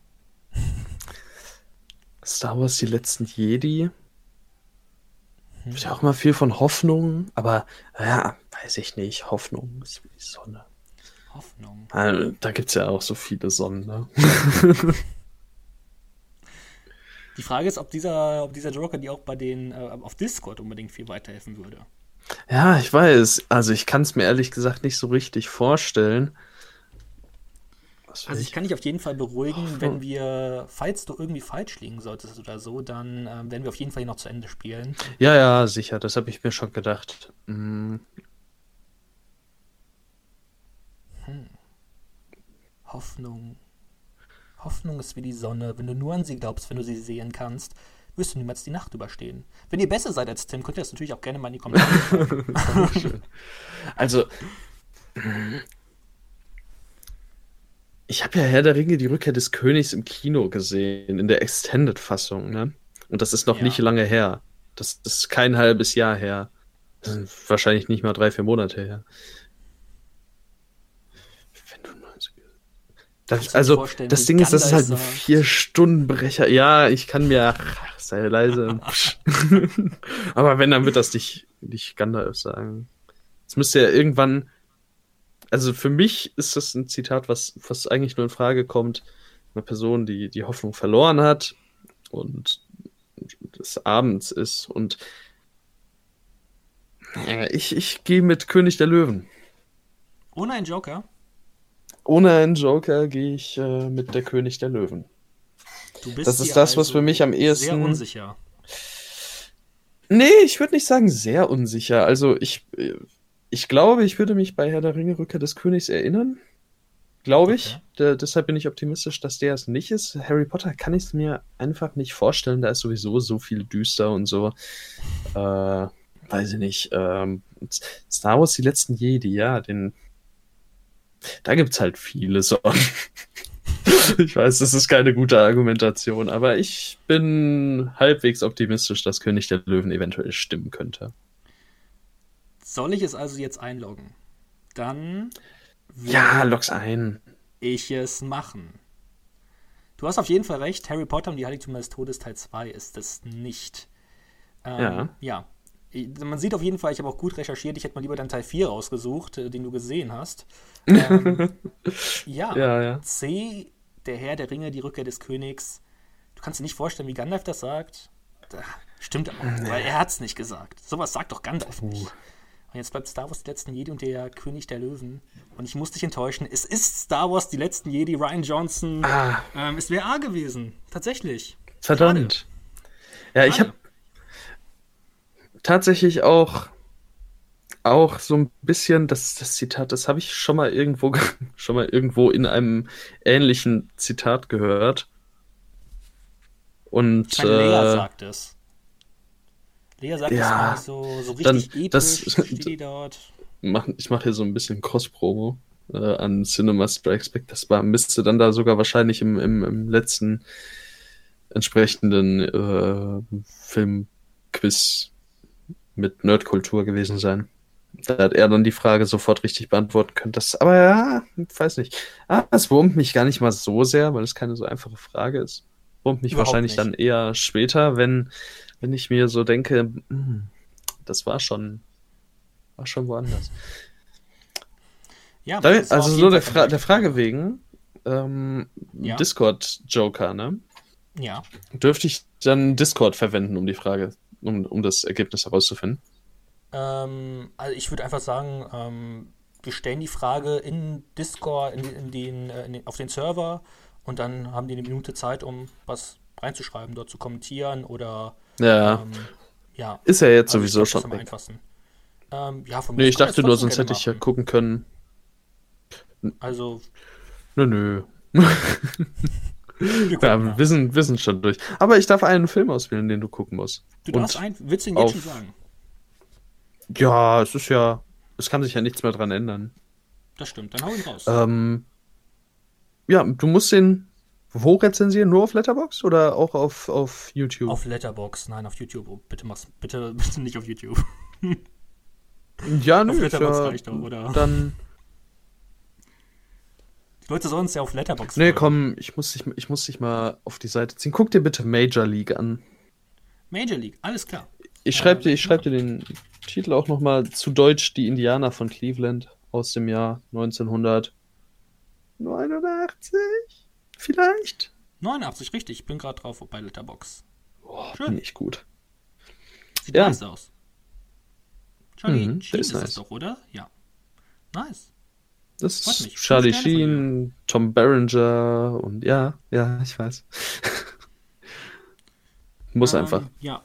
Star Wars Die letzten Jedi. Hm. Ja auch mal viel von Hoffnung, aber ja, weiß ich nicht. Hoffnung ist wie die Sonne. Hoffnung. Also, da gibt es ja auch so viele Sonnen, ne? Die Frage ist, ob dieser, ob dieser Joker dir auch bei den äh, auf Discord unbedingt viel weiterhelfen würde. Ja, ich weiß. Also ich kann es mir ehrlich gesagt nicht so richtig vorstellen. Also ich kann dich auf jeden Fall beruhigen, oh, wenn wir, falls du irgendwie falsch liegen solltest oder so, dann äh, werden wir auf jeden Fall hier noch zu Ende spielen. Ja, ja, sicher, das habe ich mir schon gedacht. Mhm. Hm. Hoffnung. Hoffnung ist wie die Sonne. Wenn du nur an sie glaubst, wenn du sie sehen kannst, wirst du niemals die Nacht überstehen. Wenn ihr besser seid als Tim, könnt ihr das natürlich auch gerne mal in die Kommentare schreiben. also, ich habe ja Herr der Ringe, die Rückkehr des Königs im Kino gesehen, in der Extended-Fassung, ne? Und das ist noch ja. nicht lange her. Das ist kein halbes Jahr her. Das sind wahrscheinlich nicht mal drei, vier Monate her. Wenn du 90 das, also, das Ding ist, das ist halt ein Vier-Stunden-Brecher. Ja, ich kann mir. Ach, sei leise. Aber wenn, dann wird das nicht, nicht Gandalf sagen. Es müsste ja irgendwann. Also für mich ist das ein Zitat, was, was eigentlich nur in Frage kommt. Eine Person, die die Hoffnung verloren hat und des Abends ist. Und ja, ich, ich gehe mit König der Löwen. Ohne einen Joker? Ohne einen Joker gehe ich äh, mit der König der Löwen. das ist das, was also für mich am ehesten. Sehr unsicher. Nee, ich würde nicht sagen sehr unsicher. Also ich, ich glaube, ich würde mich bei Herr der Ringe Rückkehr des Königs erinnern. Glaube ich. Okay. Da, deshalb bin ich optimistisch, dass der es nicht ist. Harry Potter kann ich es mir einfach nicht vorstellen. Da ist sowieso so viel düster und so. Äh, weiß ich nicht. Ähm, Star Wars, die letzten Jedi, ja, den, da gibt es halt viele Sorgen. ich weiß, das ist keine gute Argumentation, aber ich bin halbwegs optimistisch, dass König der Löwen eventuell stimmen könnte. Soll ich es also jetzt einloggen? Dann. Ja, log's ein. Ich es machen. Du hast auf jeden Fall recht, Harry Potter und die Heiligtümer des Todes Teil 2 ist es nicht. Ähm, ja. Ja, man sieht auf jeden Fall, ich habe auch gut recherchiert, ich hätte mal lieber dann Teil 4 rausgesucht, äh, den du gesehen hast. Ähm, ja, ja, ja, C, der Herr der Ringe, die Rückkehr des Königs. Du kannst dir nicht vorstellen, wie Gandalf das sagt. Da, stimmt auch, nee. weil er hat es nicht gesagt. Sowas sagt doch Gandalf uh. nicht. Und jetzt bleibt Star Wars die letzten Jedi und der König der Löwen. Und ich muss dich enttäuschen, es ist Star Wars die letzten Jedi, Ryan Johnson. Ah. Ähm, es wäre A gewesen. Tatsächlich. Verdammt. Gerade. Ja, ich habe tatsächlich auch auch so ein bisschen, das, das Zitat, das habe ich schon mal irgendwo schon mal irgendwo in einem ähnlichen Zitat gehört. Und ich meine, Lea äh, sagt es. Lea sagt ja, es so, so richtig dann, episch, das, steht dort. Mach, ich mache hier so ein bisschen Cross-Promo äh, an Cinema Strikes Back. Das war, müsste dann da sogar wahrscheinlich im, im, im letzten entsprechenden äh, Filmquiz mit Nerdkultur gewesen sein. Da hat er dann die Frage sofort richtig beantworten können. Das, aber ja, weiß nicht. Ah, es wurmt mich gar nicht mal so sehr, weil es keine so einfache Frage ist. Wurmt mich Überhaupt wahrscheinlich nicht. dann eher später, wenn, wenn ich mir so denke, hm, das war schon, war schon woanders. Ja, da, also nur der, Fra der Frage wegen, ähm, ja. Discord-Joker, ne? Ja. Dürfte ich dann Discord verwenden, um die Frage um, um das Ergebnis herauszufinden? Ähm, also ich würde einfach sagen, ähm, wir stellen die Frage in Discord, in, in den, äh, in den, auf den Server und dann haben die eine Minute Zeit, um was reinzuschreiben, dort zu kommentieren oder ja. Ähm, ja. Ist ja jetzt also sowieso schon. Weg. Ähm, ja, nee, ich dachte nur, sonst hätte ich ja gucken können. Also. Nö, nö. Wir, ja, sind, wir sind schon durch. Aber ich darf einen Film auswählen, den du gucken musst. Du darfst einen, willst du ihn jetzt schon sagen? Ja, es ist ja, es kann sich ja nichts mehr dran ändern. Das stimmt, dann hau ihn raus. Ähm, ja, du musst den wo rezensieren? Nur auf Letterbox oder auch auf, auf YouTube? Auf Letterbox, nein, auf YouTube. Oh, bitte mach's, bitte, bitte nicht auf YouTube. ja, nö, auf Letterbox ja, reicht auch, oder? Dann die Leute sollen uns ja auf Letterboxd. Nee, komm, ich muss, dich, ich muss dich mal auf die Seite ziehen. Guck dir bitte Major League an. Major League, alles klar. Ich schreibe dir, schreib dir den Titel auch nochmal zu Deutsch: Die Indianer von Cleveland aus dem Jahr 1989. Vielleicht? 89, richtig. Ich bin gerade drauf bei Letterbox. Boah, Schön. Bin ich gut. Sieht ja. nice aus. Charlie mhm, Sheen ist, ist nice. es doch, oder? Ja. Nice. Das ist Charlie Sheen, Tom Berenger und ja, ja, ich weiß. Muss ähm, einfach. Ja.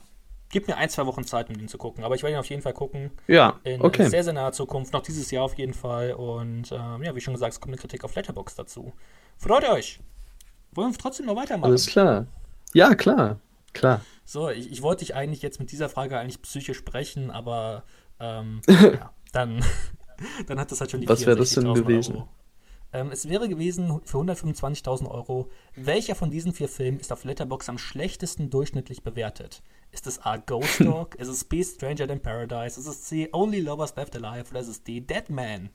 Gib mir ein, zwei Wochen Zeit, um den zu gucken. Aber ich werde ihn auf jeden Fall gucken. Ja, in okay. sehr, sehr naher Zukunft. Noch dieses Jahr auf jeden Fall. Und ähm, ja, wie schon gesagt, es kommt eine Kritik auf Letterbox dazu. Freut euch! Wollen wir trotzdem noch weitermachen? Alles klar. Ja, klar. Klar. So, ich, ich wollte dich eigentlich jetzt mit dieser Frage eigentlich psychisch sprechen, aber ähm, ja, dann Dann hat das halt schon die Was wäre das denn gewesen? Ähm, es wäre gewesen für 125.000 Euro. Welcher von diesen vier Filmen ist auf Letterboxd am schlechtesten durchschnittlich bewertet? Ist es A. Ghost Dog? ist es B. Stranger Than Paradise? Ist es C. Only Lovers Left Alive? Oder ist es D. Dead Man?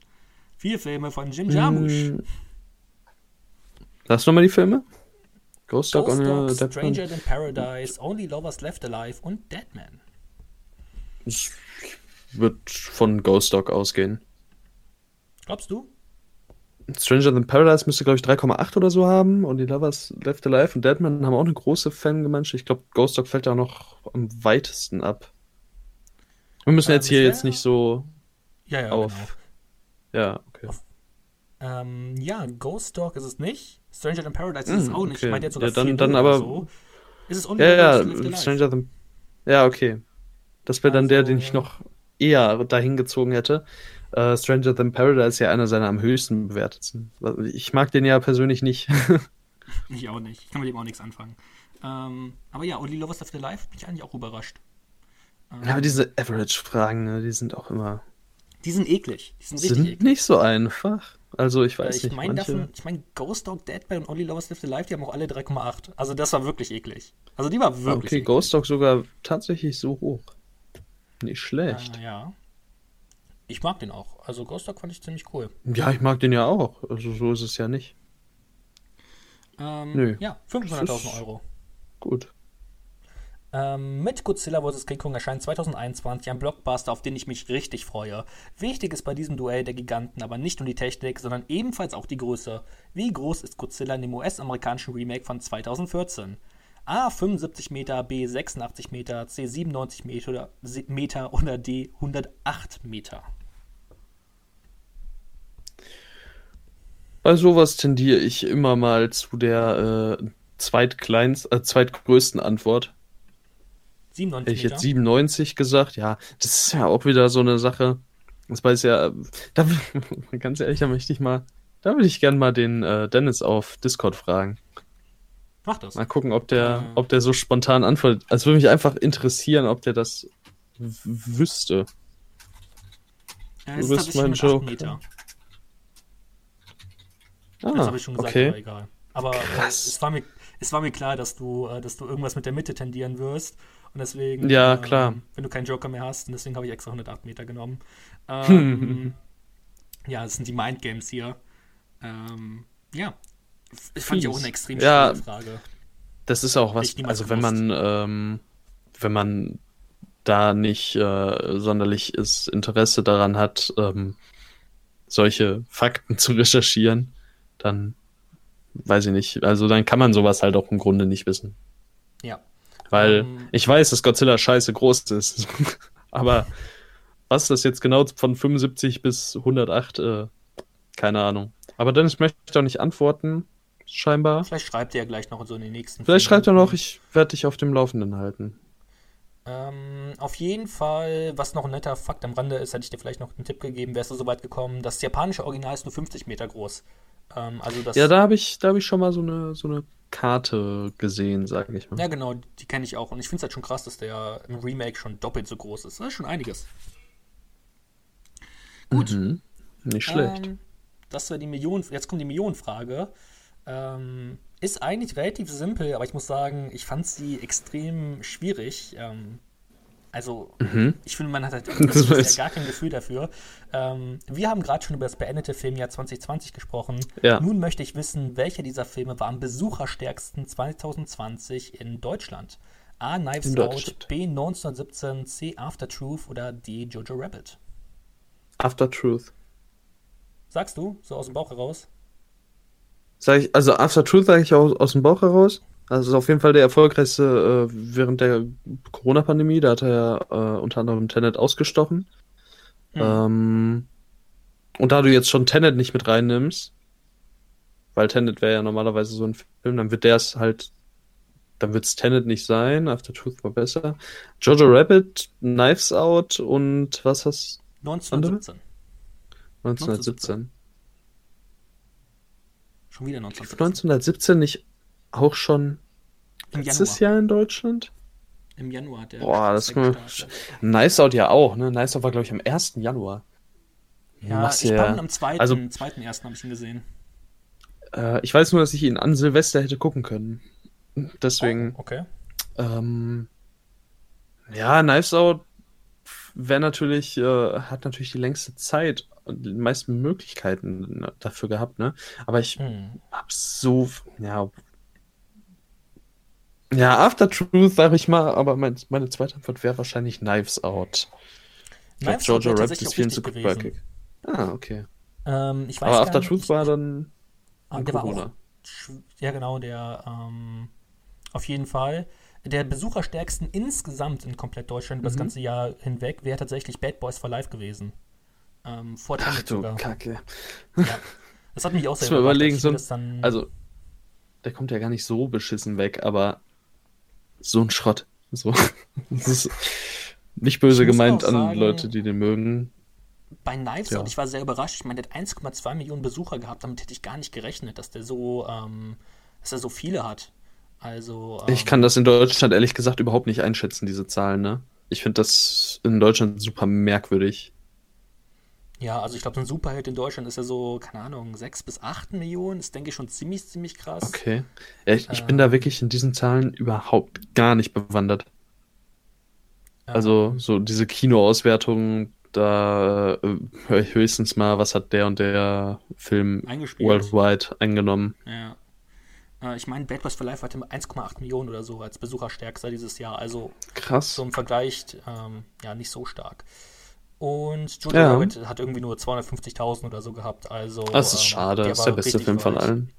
Vier Filme von Jim Jarmusch. Mm. Du nochmal die Filme? Ghost Dog, Ghost Dog Dead Stranger? Than Paradise, Only Lovers Left Alive und Dead Man. Ich würde von Ghost Dog ausgehen. Glaubst du? Stranger Than Paradise müsste, glaube ich, 3,8 oder so haben und die Lovers Left Alive und Deadman haben auch eine große Fangemeinschaft. Ich glaube, Ghost Dog fällt da noch am weitesten ab. Wir müssen ähm, jetzt hier jetzt nicht so ja, ja, auf. Genau. Ja, okay. Auf, ähm, ja, Ghost Dog ist es nicht. Stranger Than Paradise ist es hm, auch nicht. Okay. Ich meine jetzt sogar ja, dann, dann aber. So. Ist es ja, ja, Stranger Than. Ja, okay. Das wäre dann also, der, den ich noch eher dahin gezogen hätte. Uh, Stranger Than Paradise ist ja einer seiner am höchsten bewertetsten. Ich mag den ja persönlich nicht. ich auch nicht. Ich kann mit dem auch nichts anfangen. Ähm, aber ja, Only Lovers Left Alive bin ich eigentlich auch überrascht. Ähm, ja, aber diese Average-Fragen, ne, die sind auch immer. Die sind eklig. Die sind, sind eklig. nicht so einfach. Also ich weiß äh, ich nicht. Mein davon, ich meine, Ghost Dog, Deadbell und Only Lovers Left Alive, die haben auch alle 3,8. Also das war wirklich eklig. Also die war wirklich Okay, eklig. Ghost Dog sogar tatsächlich so hoch. Nicht schlecht. Äh, ja. Ich mag den auch. Also Ghost Dog fand ich ziemlich cool. Ja, ich mag den ja auch. Also so ist es ja nicht. Ähm, Nö. Ja, 500.000 Euro. Gut. Ähm, mit Godzilla vs. King Kong erscheint 2021 ein Blockbuster, auf den ich mich richtig freue. Wichtig ist bei diesem Duell der Giganten aber nicht nur die Technik, sondern ebenfalls auch die Größe. Wie groß ist Godzilla in dem US-amerikanischen Remake von 2014? A 75 Meter, B 86 Meter, C 97 Meter, Meter oder D 108 Meter. Bei sowas tendiere ich immer mal zu der äh, zweitkleinst, äh, zweitgrößten Antwort. 97 Hätte ich jetzt 97 gesagt, ja, das ist ja auch wieder so eine Sache. Das weiß ja, da, ganz ehrlich, da möchte ich mal, da würde ich gerne mal den äh, Dennis auf Discord fragen. Mach das. Mal gucken, ob der, äh. ob der so spontan antwortet. Also würde mich einfach interessieren, ob der das wüsste. Ja, du bist mein Joke. Meter. Ah, das habe ich schon gesagt, okay. aber egal. Aber äh, es, war mir, es war mir klar, dass du, äh, dass du irgendwas mit der Mitte tendieren wirst. Und deswegen, ja, klar. Ähm, wenn du keinen Joker mehr hast, und deswegen habe ich extra 108 Meter genommen. Ähm, ja, das sind die Mindgames hier. Ähm, ja, ich fand ich auch eine extrem ja, Frage. Das ist auch was, also wenn man, ähm, wenn man da nicht äh, sonderliches Interesse daran hat, ähm, solche Fakten zu recherchieren, dann weiß ich nicht. Also dann kann man sowas halt auch im Grunde nicht wissen. Ja. Weil ähm, ich weiß, dass Godzilla scheiße groß ist. aber was das jetzt genau von 75 bis 108, äh, keine Ahnung. Aber Dennis möchte auch nicht antworten scheinbar. Vielleicht schreibt er ja gleich noch so in den nächsten. Vielleicht schreibt er noch, ich werde dich auf dem Laufenden halten. Ähm, auf jeden Fall, was noch ein netter Fakt am Rande ist, hätte ich dir vielleicht noch einen Tipp gegeben, wärst du so weit gekommen. Das japanische Original ist nur 50 Meter groß. Ähm, also das ja, da habe ich, hab ich schon mal so eine, so eine Karte gesehen, sage ich mal. Ja, genau, die kenne ich auch. Und ich finde es halt schon krass, dass der im Remake schon doppelt so groß ist. Das ist schon einiges. Gut. Mhm. Nicht schlecht. Ähm, das wäre die Million. Jetzt kommt die Millionenfrage. Ähm, ist eigentlich relativ simpel, aber ich muss sagen, ich fand sie extrem schwierig. Ähm, also, mhm. ich finde, man hat halt ja gar kein Gefühl dafür. Ähm, wir haben gerade schon über das beendete Filmjahr 2020 gesprochen. Ja. Nun möchte ich wissen, welcher dieser Filme war am besucherstärksten 2020 in Deutschland? A. Knives Out, B. 1917, C. After Truth oder D. Jojo Rabbit? After Truth. Sagst du, so aus dem Bauch heraus? Sag ich, also After Truth sage ich auch aus dem Bauch heraus. Also ist auf jeden Fall der erfolgreichste äh, während der Corona-Pandemie. Da hat er ja äh, unter anderem Tenet ausgestochen. Mhm. Ähm, und da du jetzt schon Tenet nicht mit reinnimmst, weil Tenet wäre ja normalerweise so ein Film, dann wird der es halt, dann wird es Tenet nicht sein. After Truth war besser. Jojo Rabbit, Knives Out und was hast 1917. 1917. 1917. Schon wieder 1917. 1917 nicht auch schon letztes Jahr in Deutschland? Im Januar hat der. Boah, das ist mal. Nice Out ja auch, ne? Nice Out war, glaube ich, am 1. Januar. Ja, ich ja, am 2. Also, 2. 1. habe ich ihn gesehen. Äh, ich weiß nur, dass ich ihn an Silvester hätte gucken können. Deswegen. Oh, okay. Ähm, ja, Knives Out wäre natürlich, äh, hat natürlich die längste Zeit und die meisten Möglichkeiten dafür gehabt, ne? Aber ich hm. hab so, ja. Ja, After Truth, sag ich mal, aber mein, meine zweite Antwort wäre wahrscheinlich Knives Out. Ich glaube, Jojo Rabbit ist viel zu quirkig. Ah, okay. Ähm, ich weiß aber After Truth war dann. Ah, der Corona. war auch, ja, genau, der ähm, auf jeden Fall der besucherstärksten insgesamt in komplett Deutschland mhm. das ganze Jahr hinweg wäre tatsächlich Bad Boys for Life gewesen. Ähm, vor Ach du sogar. Kacke. Ja. Das hat mich auch sehr überlegen, so also der kommt ja gar nicht so beschissen weg, aber so ein Schrott. So. das ist nicht böse gemeint sagen, an Leute, die den mögen. Bei Knives ja. Out, ich war sehr überrascht. Ich meine, der hat 1,2 Millionen Besucher gehabt. Damit hätte ich gar nicht gerechnet, dass der so, ähm, dass er so viele hat. Also. Ähm, ich kann das in Deutschland ehrlich gesagt überhaupt nicht einschätzen, diese Zahlen, ne? Ich finde das in Deutschland super merkwürdig. Ja, also ich glaube, so ein Superheld in Deutschland ist ja so, keine Ahnung, 6 bis 8 Millionen. Das denke ich schon ziemlich, ziemlich krass. Okay. Ja, ich, ich ähm, bin da wirklich in diesen Zahlen überhaupt gar nicht bewandert. Also, ähm, so diese Kinoauswertungen, da äh, höre ich höchstens mal, was hat der und der Film worldwide eingenommen. Ja. Äh, ich meine, Bad Boys for Life hatte 1,8 Millionen oder so als Besucherstärkster dieses Jahr. Also krass. So im Vergleich ähm, ja nicht so stark. Und Jojo ja. Rabbit hat irgendwie nur 250.000 oder so gehabt. Also, das ist ähm, schade, das ist der beste Film von allen.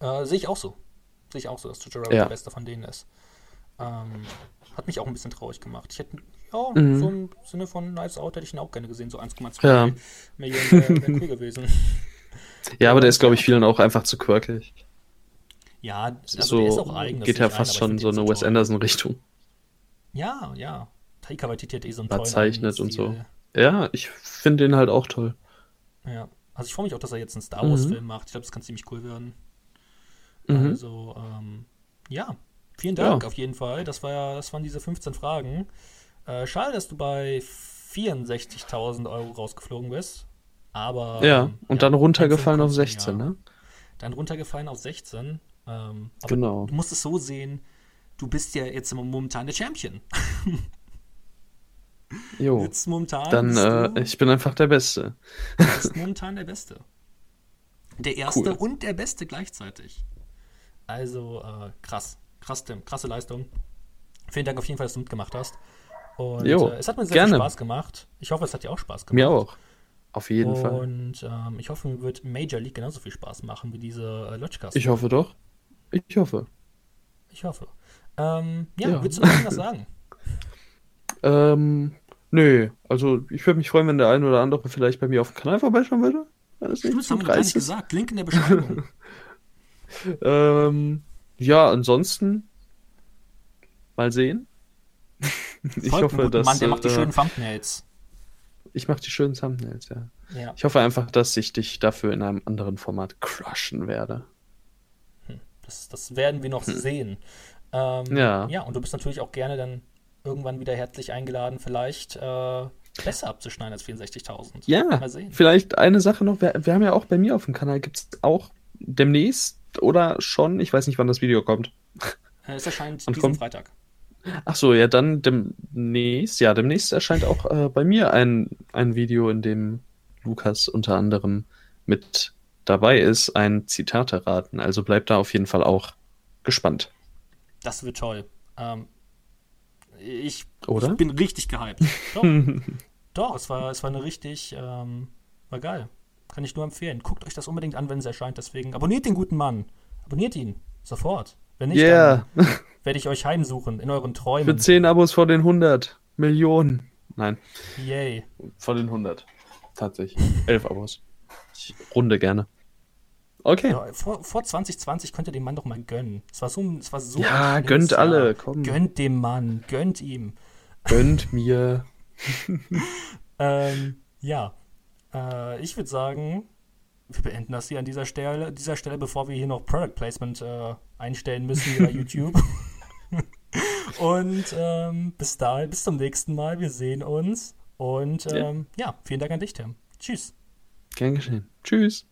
Äh, Sehe ich auch so. Sehe ich auch so, dass Jojo Rabbit ja. der beste von denen ist. Ähm, hat mich auch ein bisschen traurig gemacht. Ich hätte, ja, mhm. so im Sinne von Nice Out hätte ich ihn auch gerne gesehen. So 1,2 ja. Millionen wäre wär cool gewesen. Ja, aber der ist, glaube ich, vielen auch einfach zu quirkig. Ja, also so, der ist auch eigen. Geht ja fast ein, schon so eine Wes Anderson-Richtung. Ja, ja. Taika Waititi hat eh so einen tollen zeichnet und so. Ja, ich finde den halt auch toll. Ja, also ich freue mich auch, dass er jetzt einen Star Wars-Film mhm. macht. Ich glaube, das kann ziemlich cool werden. Mhm. Also, ähm, ja, vielen Dank ja. auf jeden Fall. Das, war ja, das waren diese 15 Fragen. Äh, schade, dass du bei 64.000 Euro rausgeflogen bist. Aber. Ja, ähm, und ja, dann runtergefallen auf 16, ne? Dann runtergefallen auf 16. Ähm, genau. Du musst es so sehen, du bist ja jetzt momentan der Champion. Jo. Jetzt momentan. Dann, äh, ich bin einfach der Beste. Du bist momentan der Beste. Der Erste cool. und der Beste gleichzeitig. Also, äh, krass. Krass, Tim. Krasse Leistung. Vielen Dank auf jeden Fall, dass du mitgemacht hast. Und jo, äh, es hat mir sehr gerne. viel Spaß gemacht. Ich hoffe, es hat dir auch Spaß gemacht. Mir auch. Auf jeden und, Fall. Und ähm, ich hoffe, mir wird Major League genauso viel Spaß machen wie diese äh, Lodgecast. Ich hoffe doch. Ich hoffe. Ich hoffe. Ähm, ja, ja, willst du noch irgendwas sagen? Ähm, nö. Also, ich würde mich freuen, wenn der ein oder andere vielleicht bei mir auf dem Kanal vorbeischauen würde. Das, das haben wir gar nicht gesagt. Link in der Beschreibung. ähm, ja, ansonsten mal sehen. ich hoffe, dass. Mann, der macht die äh, schönen Thumbnails. Ich mache die schönen Thumbnails, ja. ja. Ich hoffe einfach, dass ich dich dafür in einem anderen Format crushen werde. Hm, das, das werden wir noch hm. sehen. Ähm, ja. Ja, und du bist natürlich auch gerne dann irgendwann wieder herzlich eingeladen, vielleicht äh, besser abzuschneiden als 64.000. Ja, vielleicht eine Sache noch. Wir, wir haben ja auch bei mir auf dem Kanal, gibt es auch demnächst oder schon, ich weiß nicht, wann das Video kommt. Äh, es erscheint diesen kommt, Freitag. Ach so, ja, dann demnächst, ja, demnächst erscheint auch äh, bei mir ein, ein Video, in dem Lukas unter anderem mit dabei ist, ein Zitate raten. Also bleibt da auf jeden Fall auch gespannt. Das wird toll. Ähm, ich, Oder? ich bin richtig gehypt. Doch, Doch es, war, es war eine richtig, ähm, war geil. Kann ich nur empfehlen. Guckt euch das unbedingt an, wenn es erscheint. Deswegen abonniert den guten Mann. Abonniert ihn. Sofort. Wenn nicht, yeah. dann werde ich euch heimsuchen in euren Träumen. Für 10 Abos vor den 100 Millionen. Nein. Yay. Vor den 100. Tatsächlich. 11 Abos. Ich runde gerne. Okay. Ja, vor, vor 2020 könnt ihr dem Mann doch mal gönnen. Es war so, es war so Ja, gönnt Jahr. alle, komm. Gönnt dem Mann, gönnt ihm. Gönnt mir. ähm, ja. Äh, ich würde sagen, wir beenden das hier an dieser Stelle, dieser Stelle, bevor wir hier noch Product Placement äh, einstellen müssen bei YouTube. Und ähm, bis dahin, bis zum nächsten Mal. Wir sehen uns. Und ähm, ja. ja, vielen Dank an dich, Tim. Tschüss. Gern geschehen. Tschüss.